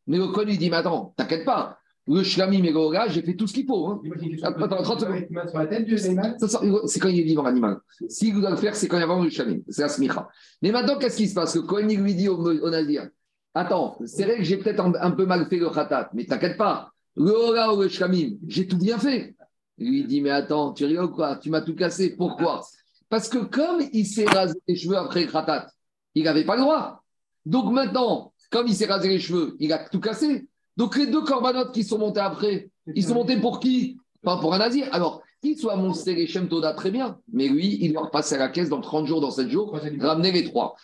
Speaker 1: Mais le Kohen lui dit Mais attends, t'inquiète pas. Le Shlamim et le j'ai fait tout ce qu'il faut. hein. Attends, 30 secondes. C'est quand il est vivant, l'animal. S'il doit le faire, c'est quand il y a vraiment le Shlamim. C'est la smicha. Mais maintenant, qu'est-ce qui se passe? Le Kohen il lui dit au, au Nazir Attends, c'est vrai que j'ai peut-être un, un peu mal fait le Khatat, mais t'inquiète pas. Le Hola ou le Shlamim, j'ai tout bien fait. Il lui dit Mais attends, tu rigoles quoi? Tu m'as tout cassé. Pourquoi Parce que comme il s'est rasé les cheveux après le Khatat, il n'avait pas le droit. Donc maintenant, comme il s'est rasé les cheveux, il a tout cassé. Donc les deux corbanotes qui sont montés après, ils sont montés pour qui? Pas pour un nazir. Alors, qu'il soit monté les Shem Toda, très bien. Mais lui, il doit repasser à la caisse dans 30 jours, dans 7 jours, ramener les trois.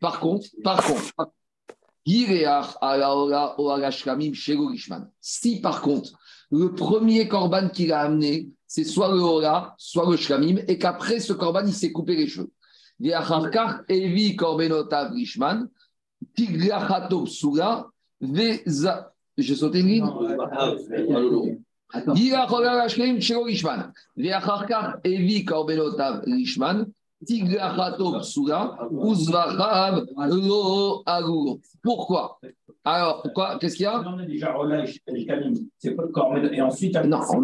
Speaker 1: Par contre, par contre. Si par contre, le premier korban qu'il a amené, c'est soit le Ola, soit le Shkamim, et qu'après ce korban, il s'est coupé les cheveux. Evi Korbenotav Rishman, Tigrachatov Suga, Veza. J'ai sauté une ligne Evi Korbenotav Rishman. Pourquoi? Alors, quoi Qu'est-ce qu'il y a?
Speaker 7: On a déjà. C'est pas le. Et ensuite,
Speaker 1: Non, on-.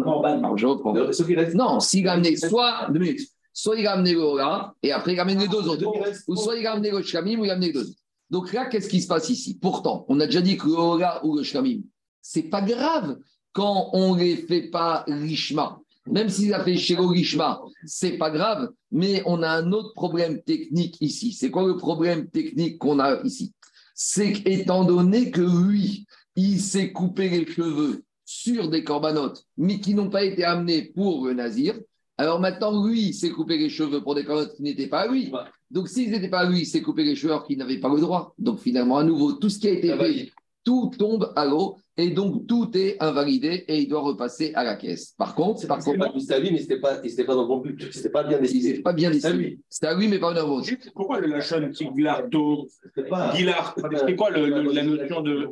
Speaker 1: Non, s'il a amené soit, deux minutes, soit il a amené le Hora, et après il a amené les deux autres, ou soit il a amené le Shkamim, ou il a amené les deux autres. Donc là, qu'est-ce qui se passe ici? Pourtant, on a déjà dit que le Hora ou le Shkamim, c'est pas grave quand on les fait pas Rishma. Même s'il a fait chez Rishma, c'est pas grave, mais on a un autre problème technique ici. C'est quoi le problème technique qu'on a ici? C'est qu'étant donné que lui, il s'est coupé les cheveux sur des corbanotes, mais qui n'ont pas été amenés pour le nazir. Alors maintenant, lui, il s'est coupé les cheveux pour des corbanotes qui n'étaient pas à lui. Donc s'ils n'étaient pas à lui, il s'est coupé les cheveux alors qu'il n'avait pas le droit. Donc finalement, à nouveau, tout ce qui a été fait, tout tombe à l'eau et donc tout est invalidé et il doit repasser à la caisse. Par contre, par contre,
Speaker 4: C'était à lui, mais c'était pas, c'était pas dans le bon but. C'était pas bien décidé.
Speaker 1: pas bien
Speaker 4: C'est
Speaker 1: décidé.
Speaker 4: lui.
Speaker 1: C'était à lui, mais pas une autre.
Speaker 3: Juste, pourquoi le Lachon
Speaker 4: C'était pas.
Speaker 3: Gilar C'est quoi le- le- la notion de.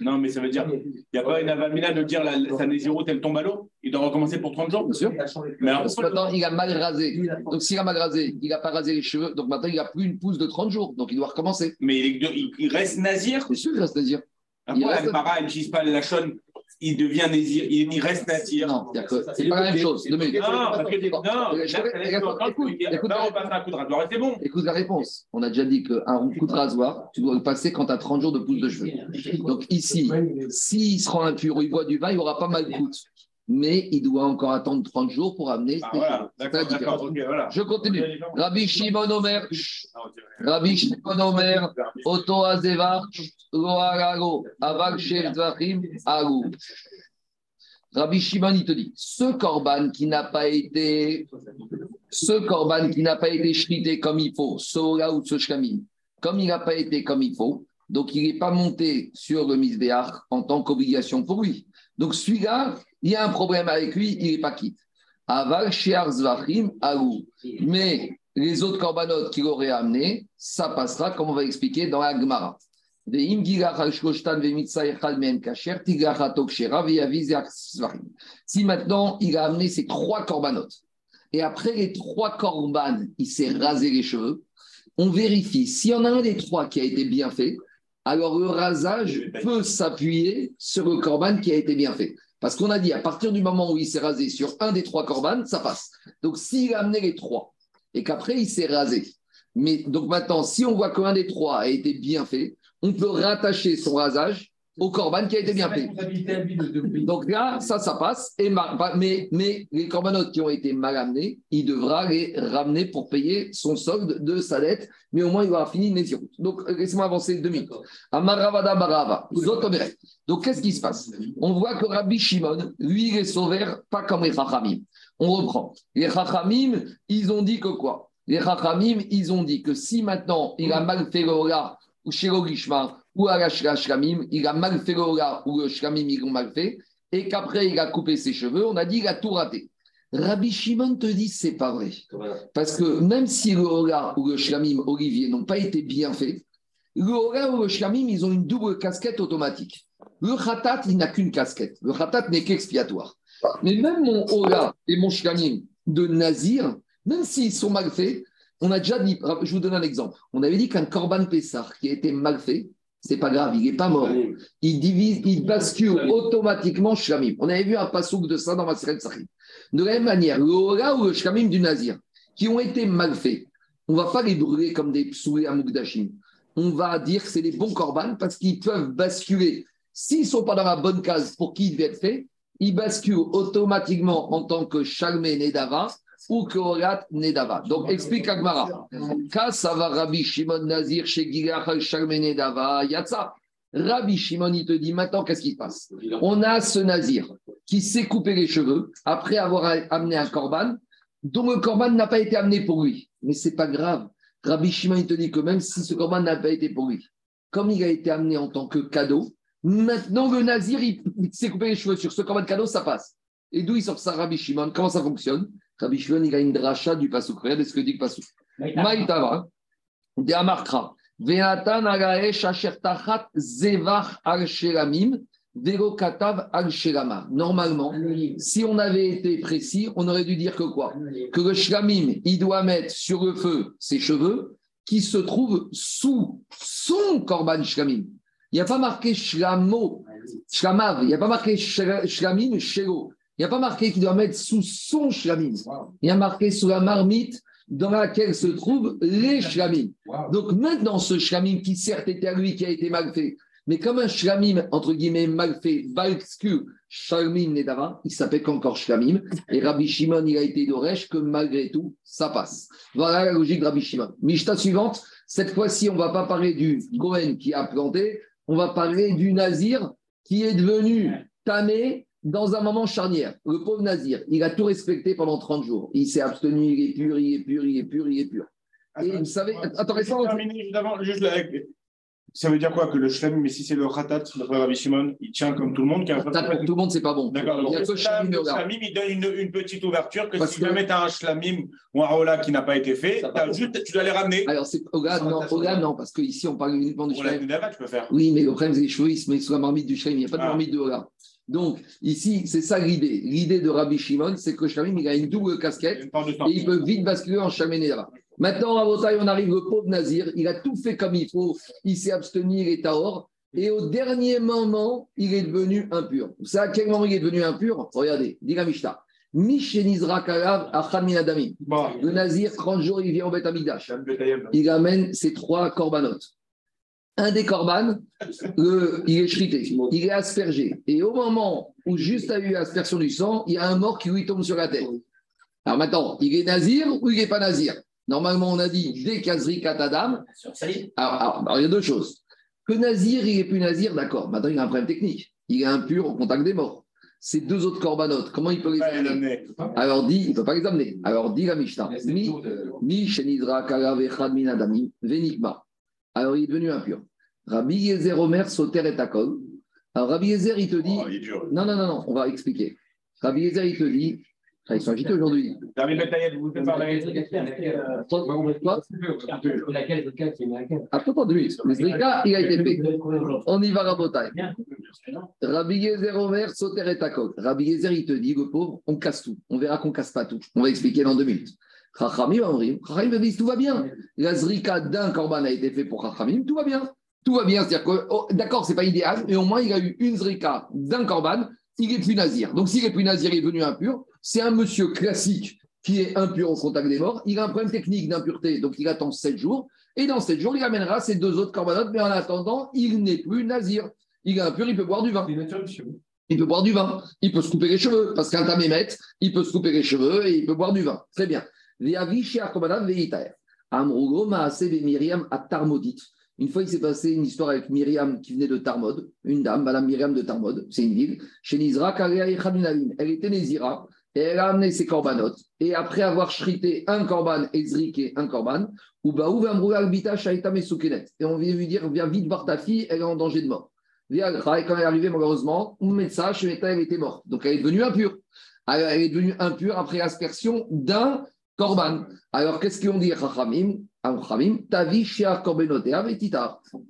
Speaker 3: Il. Non, mais ça veut dire. Il n'y a pas une avalmina de dire la, sa Nézirut, elle tombe à l'eau Il doit recommencer pour 30 jours
Speaker 1: Bien sûr.
Speaker 3: Mais alors,
Speaker 1: Parce que maintenant, il a mal rasé. Donc s'il a mal rasé, il n'a pas rasé les cheveux. Donc maintenant, il n'a plus une pousse de 30 jours. Donc il doit recommencer.
Speaker 3: mais il, est- il- il reste Nazir?
Speaker 1: C'est sûr. Il reste-
Speaker 3: la para, elle n'utilise pas le Lachon Il devient Nazir, il, reste Nazir.
Speaker 1: Non, c'est pas la même chose.
Speaker 3: Non, parce que non, on passe un coup de rasoir et c'est bon.
Speaker 1: Écoute la réponse. On a déjà dit qu'un coup de rasoir, tu dois le passer quand tu as 30 jours de pousse de cheveux. Donc ici, s'il se rend impur ou il boit du vin, il aura pas mal de coûte. Mais il doit encore attendre 30 jours pour amener
Speaker 3: Ah, voilà, d'accord, voilà.
Speaker 1: Je continue. Rabbi Shimon Omer, Rabbi Shimon Omer, Oto Azevar, Loarago, Aval Shel Zvachim, Agou. Rabbi Shimon, il te dit, ce corban qui n'a pas été, ce corban qui n'a pas été shrité comme il faut, Ola ou ce Shkamim, comme il n'a pas été comme il faut, donc il n'est pas monté sur le Misbéach en tant qu'obligation pour lui. Donc celui-là, il y a un problème avec lui, il n'est pas quitte. Aval Shear Zvachim, Agou. Mais les autres corbanotes qu'il aurait amenés, ça passera, comme on va expliquer dans la Gemara. Si maintenant il a amené ces trois corbanotes, et après les trois corbanes, il s'est rasé les cheveux, on vérifie. S'il y en a un des trois qui a été bien fait, alors le rasage peut s'appuyer sur le corban qui a été bien fait. Parce qu'on a dit, à partir du moment où il s'est rasé sur un des trois corbanes, ça passe. Donc, s'il a amené les trois et qu'après, il s'est rasé. Mais donc maintenant, si on voit qu'un des trois a été bien fait, on peut rattacher son rasage au corban qui a été bien fait. Donc là, ça, ça passe. Et ma- mais, mais les corbanotes qui ont été mal amenés, il devra les ramener pour payer son solde de sa dette. Mais au moins, il aura fini Nézirut. Donc, laissez-moi avancer deux minutes. Amaravada Barava. Donc, qu'est-ce qui se passe? On voit que Rabbi Shimon, lui, il est sauvé pas comme les Chachamim. On reprend. Les Chachamim, ils ont dit que quoi? Les Chachamim, ils ont dit que si maintenant il a mal fait le ou chez le Gishma, ou à la Shlamim, il a mal fait le hola, ou le Shlamim, ils l'ont mal fait, et qu'après il a coupé ses cheveux, on a dit il a tout raté. Rabbi Shimon te dit c'est pas vrai. Parce que même si le hola ou le Shlamim, Olivier, n'ont pas été bien faits, le hola ou le Shlamim, ils ont une double casquette automatique. Le khatat, il n'a qu'une casquette. Le khatat n'est qu'expiatoire. Mais même mon hola et mon shlamim de Nazir, même s'ils sont mal faits, on a déjà dit, je vous donne un exemple. On avait dit qu'un korban Pessar qui a été mal fait, c'est pas grave, il n'est pas mort. Il divise, il bascule automatiquement shlamim. On avait vu un passouk de ça dans Maseret Sahib. De la même manière, le ou le shlamim du Nazir, qui ont été mal faits, on ne va pas les brûler comme des psoulés à Mukdashim. On va dire que c'est des bons korban parce qu'ils peuvent basculer. S'ils ne sont pas dans la bonne case pour qui ils devaient être faits, ils basculent automatiquement en tant que Shalmé Nedava ou que Horat Nedava. Donc, explique Agmara. Kasava Rabbi Shimon Nazir chez Nedava Yatsa. Rabbi Shimon, il te dit maintenant, qu'est-ce qui se passe? On a ce Nazir qui s'est coupé les cheveux après avoir amené un korban, dont le korban n'a pas été amené pour lui. Mais c'est pas grave. Rabbi Shimon, il te dit que même si ce korban n'a pas été pour lui, comme il a été amené en tant que cadeau, maintenant le Nazir, il, il s'est coupé les cheveux sur ce korban cadeau, ça passe. Et d'où il sort ça, Rabbi Shimon? Comment ça fonctionne? Rabbi Shimon, il a une dracha du pasouk. Regardez ce que dit le pasouk. Maïtava, de Amarkra, Veatan agaesh asher tachat zevach al shelamim, vero katav al shelama. Normalement, si on avait été précis, on aurait dû dire que quoi? Que le shlamim, il doit mettre sur le feu ses cheveux qui se trouvent sous son korban shlamim. Il n'y a pas marqué shlamo, shlamav, il n'y a pas marqué shlamim, shelo. Il n'y a pas marqué qu'il doit mettre sous son shlamim. Il y a marqué sous la marmite dans laquelle se trouvent les shlamim. Donc maintenant, ce shlamim qui certes était à lui, qui a été mal fait, mais comme un shlamim, entre guillemets, mal fait, balsku, shlamim nedava, il s'appelle qu'encore shlamim, et Rabbi Shimon, il a été d'Oresh que malgré tout, ça passe. Voilà la logique de Rabbi Shimon. Mishta suivante, cette fois-ci, on ne va pas parler du Gohen qui a planté, on va parler du Nazir qui est devenu tamé dans un moment charnière. Le pauvre Nazir, il a tout respecté pendant 30 jours. Il s'est abstenu, il est pur, il est pur, il est pur, il est pur. Et vous savez, attends, restons-
Speaker 3: Terminer juste avant, juste la- Ça veut dire quoi Que le shlamim, mais si c'est le khatat, d'après Rabbi Shimon, il tient comme tout le monde qui a
Speaker 1: pour tout le monde, c'est pas bon.
Speaker 3: D'accord, donc le
Speaker 1: que Shlamim Ola.
Speaker 3: il donne une, une petite ouverture que
Speaker 1: Parce
Speaker 3: si
Speaker 1: que-
Speaker 3: jamais tu as un shlamim ou un rola qui n'a pas été fait, juste, tu dois les ramener.
Speaker 1: Alors, c'est Ola, non, Ola, non, parce qu'ici, on parle uniquement du.
Speaker 3: Nudava, tu peux faire.
Speaker 1: Oui, mais le problème, c'est que les cheveux, ils se mettent sous la marmite du Shrem. Il n'y a pas de
Speaker 3: Ah.
Speaker 1: marmite de Ola. Donc, ici, c'est ça l'idée. L'idée de Rabbi Shimon, c'est que Shlamim, il a une double casquette.
Speaker 3: Une.
Speaker 1: Et il peut vite basculer en Shamenera. Maintenant, à on arrive le pauvre Nazir. Il a tout fait comme il faut. Il s'est abstenu, il est tahor. Et au dernier moment, il est devenu impur. Vous savez à quel moment il est devenu impur? Regardez, dit la Mishnah. Le Nazir, 30 jours, il vient au Beth
Speaker 3: Betayem.
Speaker 1: Il amène ses trois corbanotes. Un des corbanes, le- il est shrité, il est aspergé. Et au moment où juste a eu aspersion du sang, il y a un mort qui lui tombe sur la tête. Alors maintenant, il est nazir ou il n'est pas nazir? Normalement, on a dit dès qu'Azri Katadam. Alors, alors, alors, il y a deux choses. Que nazir, il est plus nazir, d'accord. Maintenant, il a un problème technique. Il est impur au contact des morts. Ces deux autres corbanotes, comment il peut les amener. Alors dit, il ne peut pas les amener. Alors dit la Mishnah. Mi- Mi shenidra. Alors il est devenu impur. Rabbi Yezer Omer soter et akol. Alors Rabbi Yezer, il te dit.
Speaker 3: Oh, il est dur.
Speaker 1: Non, non, non, non, on va expliquer. Rabbi Yezer, il te dit. Ah, ils sont agités aujourd'hui.
Speaker 3: David Betayem, vous préparez.
Speaker 1: Quoi Attends, attends deux minutes. Le Zrika, il a été fait. On y va, Rabotai. Rabbi Yezer Omer soter et akol. Rabbi Yezer, il te dit, le pauvre, on casse tout. On verra qu'on casse pas tout. On va expliquer dans deux minutes. Chachamim, Amrim. Chachamim me disent, tout va bien. La Zrika d'un korban a été fait pour Chachamim, tout va bien. Tout va bien. C'est-à-dire que, oh, d'accord, c'est pas idéal, mais au moins il a eu une Zrika d'un korban il est plus nazir. Donc s'il est plus nazir, il est devenu impur. C'est un monsieur classique qui est impur au contact des morts. Il a un problème technique d'impureté, donc il attend 7 jours. Et dans 7 jours, il amènera ses deux autres corbanotes, mais en attendant, il n'est plus nazir. Il est impur, il peut boire du vin. Il peut boire du vin. Il peut se couper les cheveux, parce qu'un tamémet, il peut se couper les cheveux et il peut boire du vin. Très bien. Amrugo Maase Miriam. Une fois, il s'est passé une histoire avec Myriam qui venait de Tarmod, une dame, Madame Myriam de Tarmod, c'est une ville, chez Nizra, Elle était Nézira et elle a amené ses corbanotes. Et après avoir shrité un corban et zriqué un corban, ou Baou Albita Shaita Et on vient lui dire Viens vite voir ta fille, elle est en danger de mort. Et quand elle est arrivée, malheureusement, message, elle était morte. Donc elle est devenue impure. Elle est devenue impure après aspersion d'un Korban. Alors, qu'est-ce qu'ils ont dit, Chachamim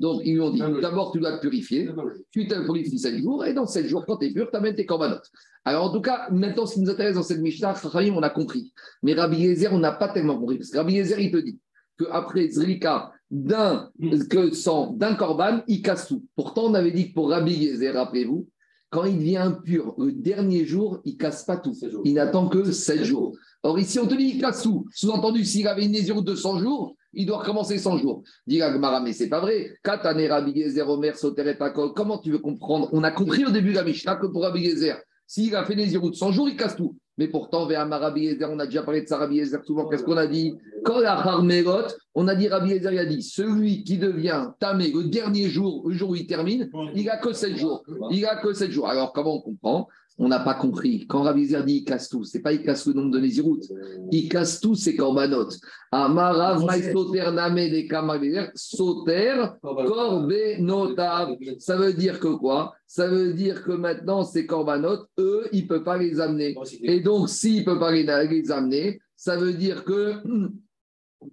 Speaker 1: Donc, ils lui ont dit d'abord, tu dois te purifier, tu te purifies 7 jours, et dans 7 jours, quand tu es pur, tu amènes tes corbanotes. Alors, en tout cas, maintenant, ce qui nous intéresse dans cette Mishnah, on a compris. Mais Rabbi Yezer, on n'a pas tellement compris. Parce que Rabbi Yezer, il te dit qu'après Zrika, d'un que sang, d'un korban, il casse tout. Pourtant, on avait dit que pour Rabbi Yezer, rappelez-vous, quand il devient impur le dernier jour, il casse pas tout. Il n'attend que 7 jours. Or, ici, on te dit, il casse tout. Sous-entendu, s'il avait une lésion de 100 jours, il doit recommencer 100 jours. Dit Agmara, mais c'est pas vrai. Comment tu veux comprendre? On a compris au début de la Mishnah que pour Rabbi s'il a fait des de 100 jours, il casse tout. Mais pourtant, on a déjà parlé de ça, Rabbi souvent. Qu'est-ce qu'on a dit? Quand la on a dit Rabbi Yezer, il a dit celui qui devient tamé le dernier jour, le jour où il termine, il a que 7 jours. Il a que 7 jours. Alors, comment on comprend? On n'a pas compris. Quand Rabbi Zer dit il casse tout, c'est pas il casse le nombre de Nézirut. Il casse tout ses corbanotes. Amarav soter name des soter korbenotav. Ça veut dire que quoi? Ça veut dire que maintenant, ces corbanotes, eux, il ne peut pas les amener. Et donc, s'il ne peut pas les amener, ça veut dire que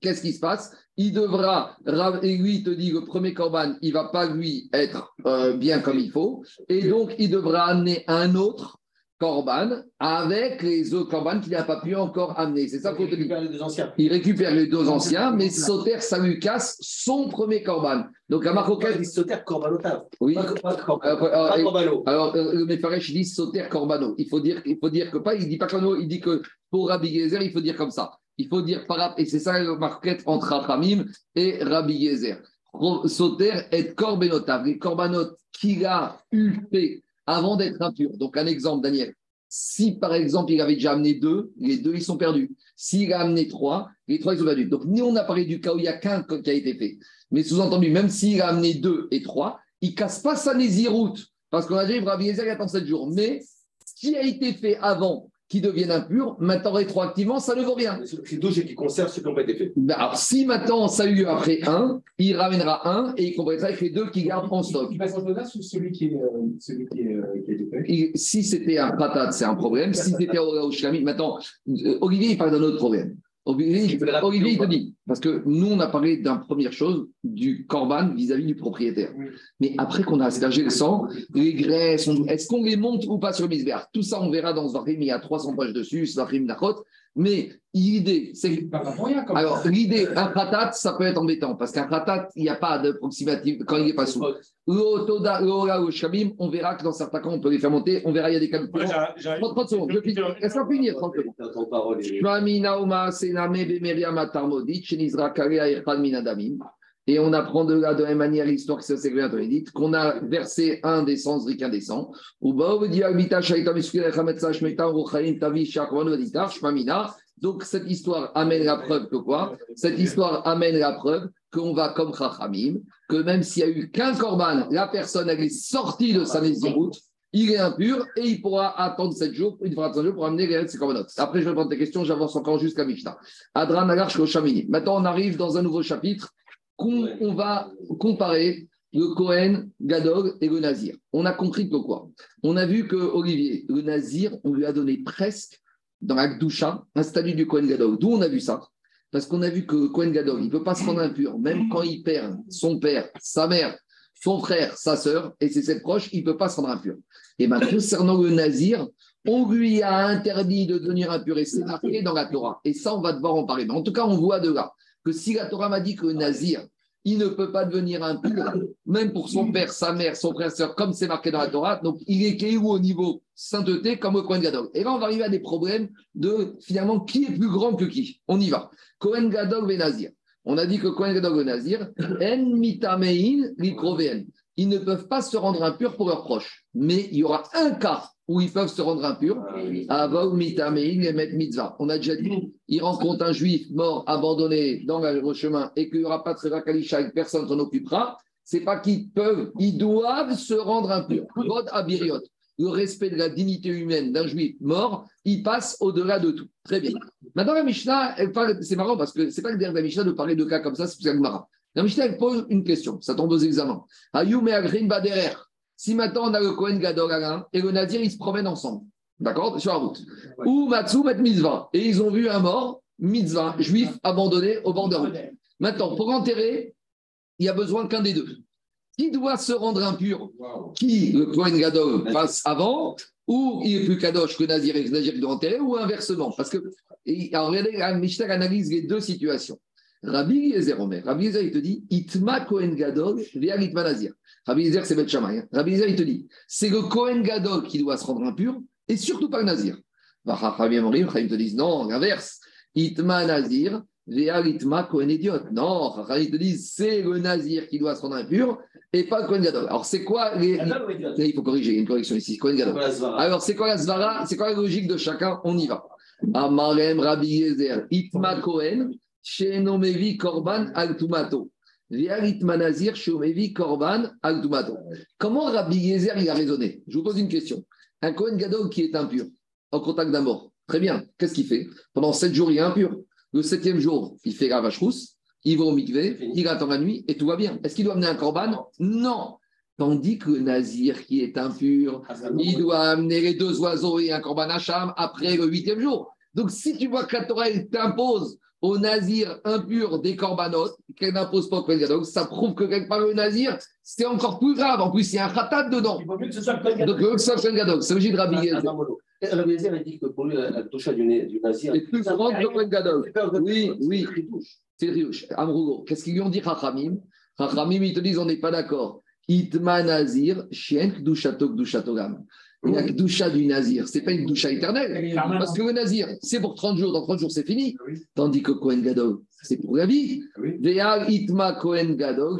Speaker 1: qu'est-ce qui se passe? Il devra, et lui, il te dit, le premier corban, il ne va pas lui être euh, bien comme il faut, et donc il devra amener un autre corban avec les autres corbans qu'il n'a pas pu encore amener. C'est ça qu'on te dit. Il récupère les deux anciens, mais Sauter, ça lui casse son premier corban. Donc à Marocain.
Speaker 4: Il Sauter Corbanotav.
Speaker 1: Oui. alors, le Mefaresh dit Sauter Corbano. Il faut dire, il faut dire que pas, il dit pas Corbano, il dit que pour Rabbi Gezer, il faut dire comme ça. Il faut dire par et c'est ça la marquette entre Rachamim et Rabbi Yezer. Sauter et Corbenotav, les corbanotes qu'il a eu fait avant d'être impur. Donc un exemple, Daniel. Si par exemple il avait déjà amené deux, les deux ils sont perdus. S'il a amené trois, les trois ils sont perdus. Donc ni on a parlé du cas où il n'y a qu'un qui a été fait. Mais sous-entendu, même s'il a amené deux et trois, il casse pas sa nésiroute. Parce qu'on a dit, Rabbi Yezer, il attend sept jours. Mais ce qui a été fait avant qui deviennent impurs, maintenant rétroactivement, ça ne vaut rien.
Speaker 4: C'est deux qui conservent ce qui n'ont pas été fait.
Speaker 1: Ben, alors, si maintenant ça a eu après un, il ramènera un et il complétera avec les deux qui gardent en stock.
Speaker 2: Il passe en ou celui qui, est, euh, celui qui, est, euh, qui a été fait?
Speaker 1: Si c'était un patate, c'est un problème. Si c'était au Shlami, maintenant, euh, Olivier, il parle d'un autre problème. Olivier, il te dit, parce que nous, on a parlé d'une première chose, du corban vis-à-vis du propriétaire. Mais après qu'on a aspergé le sang, les graisses, est-ce qu'on les monte ou pas sur le misbéar? Tout ça, on verra dans ce Zahrim, il y a 300 pages dessus, Zahrim Nachot. Mais l'idée, c'est. Alors, l'idée, un khatat, ça peut être embêtant, parce qu'un khatat, il n'y a pas de proximative quand il n'est pas sous. On verra que dans certains cas, on peut les faire monter. On verra, il y a des cas de. 30 secondes, je finis. Laisse-moi finir, tranquillement. Et on apprend de là de la même manière l'histoire qui s'est dans les qu'on a versé un des un des sangs. Donc cette histoire amène la preuve que quoi? Cette histoire amène la preuve qu'on va comme Chachamim, que même s'il n'y a eu qu'un korban, la personne elle est sortie de sa route, il est impur et il pourra attendre 7 jours, il devra attendre jours pour amener les ses. Après, je vais prendre tes questions, j'avance encore jusqu'à Mishnah. Adran Maintenant, on arrive dans un nouveau chapitre on, va comparer le Cohen, Gadol et le Nazir. On a compris que quoi On a vu que Olivier, le Nazir, on lui a donné presque, dans la un statut du Cohen Gadol. D'où on a vu ça? Parce qu'on a vu que Cohen Gadol, il ne peut pas se rendre impur, même quand il perd son père, sa mère, son frère, sa sœur et ses sept proches, il ne peut pas se rendre impur. Et bien, concernant le Nazir, on lui a interdit de devenir impur et c'est marqué dans la Torah. Et ça, on va devoir en parler. Mais en tout cas, on voit de là que si la Torah m'a dit que le Nazir, il ne peut pas devenir impur, même pour son père, sa mère, son frère, sœur, comme c'est marqué dans la Torah. Donc, il est kéhou au niveau sainteté comme au Kohen Gadol. Et là, on va arriver à des problèmes de finalement qui est plus grand que qui. On y va. Kohen Gadol Benazir. On a dit que Kohen Gadol Benazir, en mitamein. Ils ne peuvent pas se rendre impurs pour leurs proches. Mais il y aura un cas où ils peuvent se rendre impurs. Mitamein et met mitzvah. On a déjà dit, ils rencontrent un juif mort, abandonné dans le chemin et qu'il n'y aura pas de Sera Kalisha et personne s'en occupera. C'est pas qu'ils peuvent, ils doivent se rendre impurs. God abiriot le respect de la dignité humaine d'un juif mort, il passe au-delà de tout. Très bien. Maintenant, la Mishnah, c'est marrant parce que c'est pas que derrière la Mishnah de parler de cas comme ça, c'est pour Gemara. La Mishnah, elle pose une question, ça tombe aux examens. Ayum et Agrin Baderer. Si maintenant on a le Kohen Gadol Alain et le Nadir, ils se promènent ensemble, d'accord, sur la route. Ou Matsu met Mitzvah. Et ils ont vu un mort, Mitzvah, juif abandonné au bord de route. Maintenant, pour enterrer, il y a besoin qu'un des deux. Qui doit se rendre impur? Qui, le Kohen Gadol, passe avant? Ou il est plus Kadosh que Nazir et que Nazir doit enterrer? Ou inversement? Parce que, alors regardez, la Mishnah analyse les deux situations. Rabbi Yezer Omer, Rabbi Yezer, il te dit Itma Kohen Gadol, via Itma Nazir. Rabbi Yezer, c'est Bet Shammai. hein. Rabbi Yezer, il te dit c'est le Kohen Gadol qui doit se rendre impur et surtout pas le Nazir. Rabbi Amorim, ils te disent non, l'inverse. Itma Nazir, via Itma Kohen Idiot. Non, ils te disent c'est le Nazir qui doit se rendre impur et pas le Kohen Gadol. Alors, c'est quoi les. Là, il faut corriger, il y a une correction ici. Kohen Gadol. Alors, c'est quoi la Svara? C'est quoi la logique de chacun? On y va. Amarem Rabbi Yezer, Itma Kohen, Shenomevi Korban Altumato. Korban Altumato. Comment Rabbi Yezer il a raisonné? Je vous pose une question. Un Kohen Gadol qui est impur, en contact d'un mort, très bien. Qu'est-ce qu'il fait? Pendant sept jours, il est impur. Le septième jour, il fait la vache rousse, il va au mikvé, il attend la nuit et tout va bien. Est-ce qu'il doit amener un korban? Non. Tandis que le nazir qui est impur, il doit amener les deux oiseaux et un korban hacham après le huitième jour. Donc si tu vois que la Torah t'impose au nazir impur des corbanotes, qu'elle n'impose pas au Gadol, ça prouve que quelque part le nazir, c'est encore plus grave. En plus, il y a un khatat dedans.
Speaker 7: Il vaut mieux que ce soit le
Speaker 1: Donc le Kohen Gadol, c'est obligé de Rabbi Yezer.
Speaker 4: Rabbi Yezer a dit que pour lui, la toucha du, du nazir.
Speaker 1: C'est plus grand que le Gadol. Oui, oui. C'est Riouche. Amrougo. Qu'est-ce qu'ils lui ont dit, Chachamim Chachamim, ils te disent, on n'est pas d'accord. Itma Nazir, Shien Kdushato Kdushatogam. La Kdusha du Nazir, c'est pas une Kdusha éternelle. Parce que le Nazir, c'est pour 30 jours, dans 30 jours, c'est fini. Tandis que Kohen Gadol, c'est pour la vie. Itma Kohen Gadol,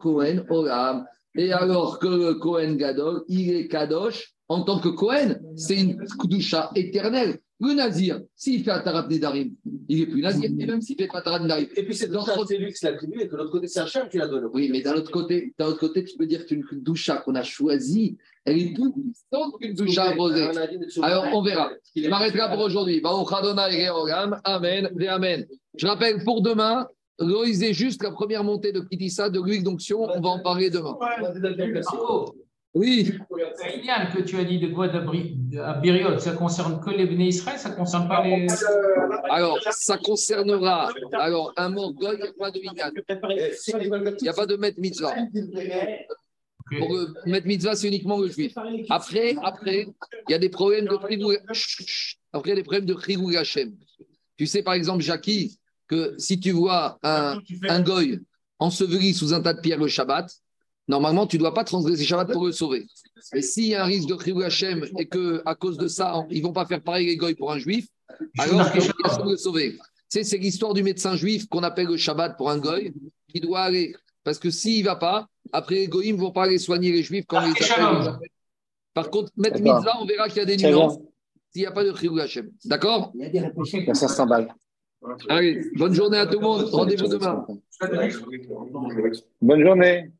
Speaker 1: Kohen Olam. Et alors que le Kohen Gadol, il est Kadosh en tant que Kohen, c'est une Kdusha éternelle. Le Nazir, s'il fait Atarat Nedarim, il n'est plus Nazir, et même s'il fait pas Atarat Nedarim.
Speaker 4: Et puis c'est dans c'est lui qui l'a attribué, et de l'autre côté, c'est Hachem qui l'a donné.
Speaker 1: Oui, mais d'un autre côté, d'un autre côté, tu peux dire qu'une doucha qu'on a choisie, elle est plus puissante qu'une doucha imposée. Alors, on verra. Je m'arrêterai pour aujourd'hui. Amen. Et Amen. Je rappelle pour demain, Loïs est juste la première montée de Kitissa, de l'huile d'onction. On va en parler demain. Oui.
Speaker 7: c'est génial que tu as dit de quoi à Biriot. Ça concerne que les béné Israël, ça ne concerne pas les.
Speaker 1: Alors, ça concernera alors un mort goy, il n'y a pas de minyan. Il n'y a pas de maître mitzvah. Pour le maître mitzvah, c'est uniquement le juif. Après, après, il y a des problèmes de chut. Après, des problèmes de Hashem. Tu sais, par exemple, Jackie, que si tu vois un, un goy enseveli sous un tas de pierres le Shabbat, normalement, tu ne dois pas transgresser Shabbat pour le sauver. Mais s'il y a un risque de chigou Hashem et que à cause de ça, ils ne vont pas faire pareil les goy pour un juif, alors il faut le sauver. C'est l'histoire du médecin juif qu'on appelle le Shabbat pour un goy, qui doit aller. Parce que s'il ne va pas, après les goïms ne vont pas aller soigner les juifs quand
Speaker 7: Ah,
Speaker 1: ils appellent. Par contre, mettre mitzvah, on verra qu'il y a des nuances s'il n'y a pas de chigou Hashem. D'accord?
Speaker 6: 500 balles.
Speaker 1: Allez, bonne journée à tout le monde. Rendez-vous demain.
Speaker 6: Bonne journée.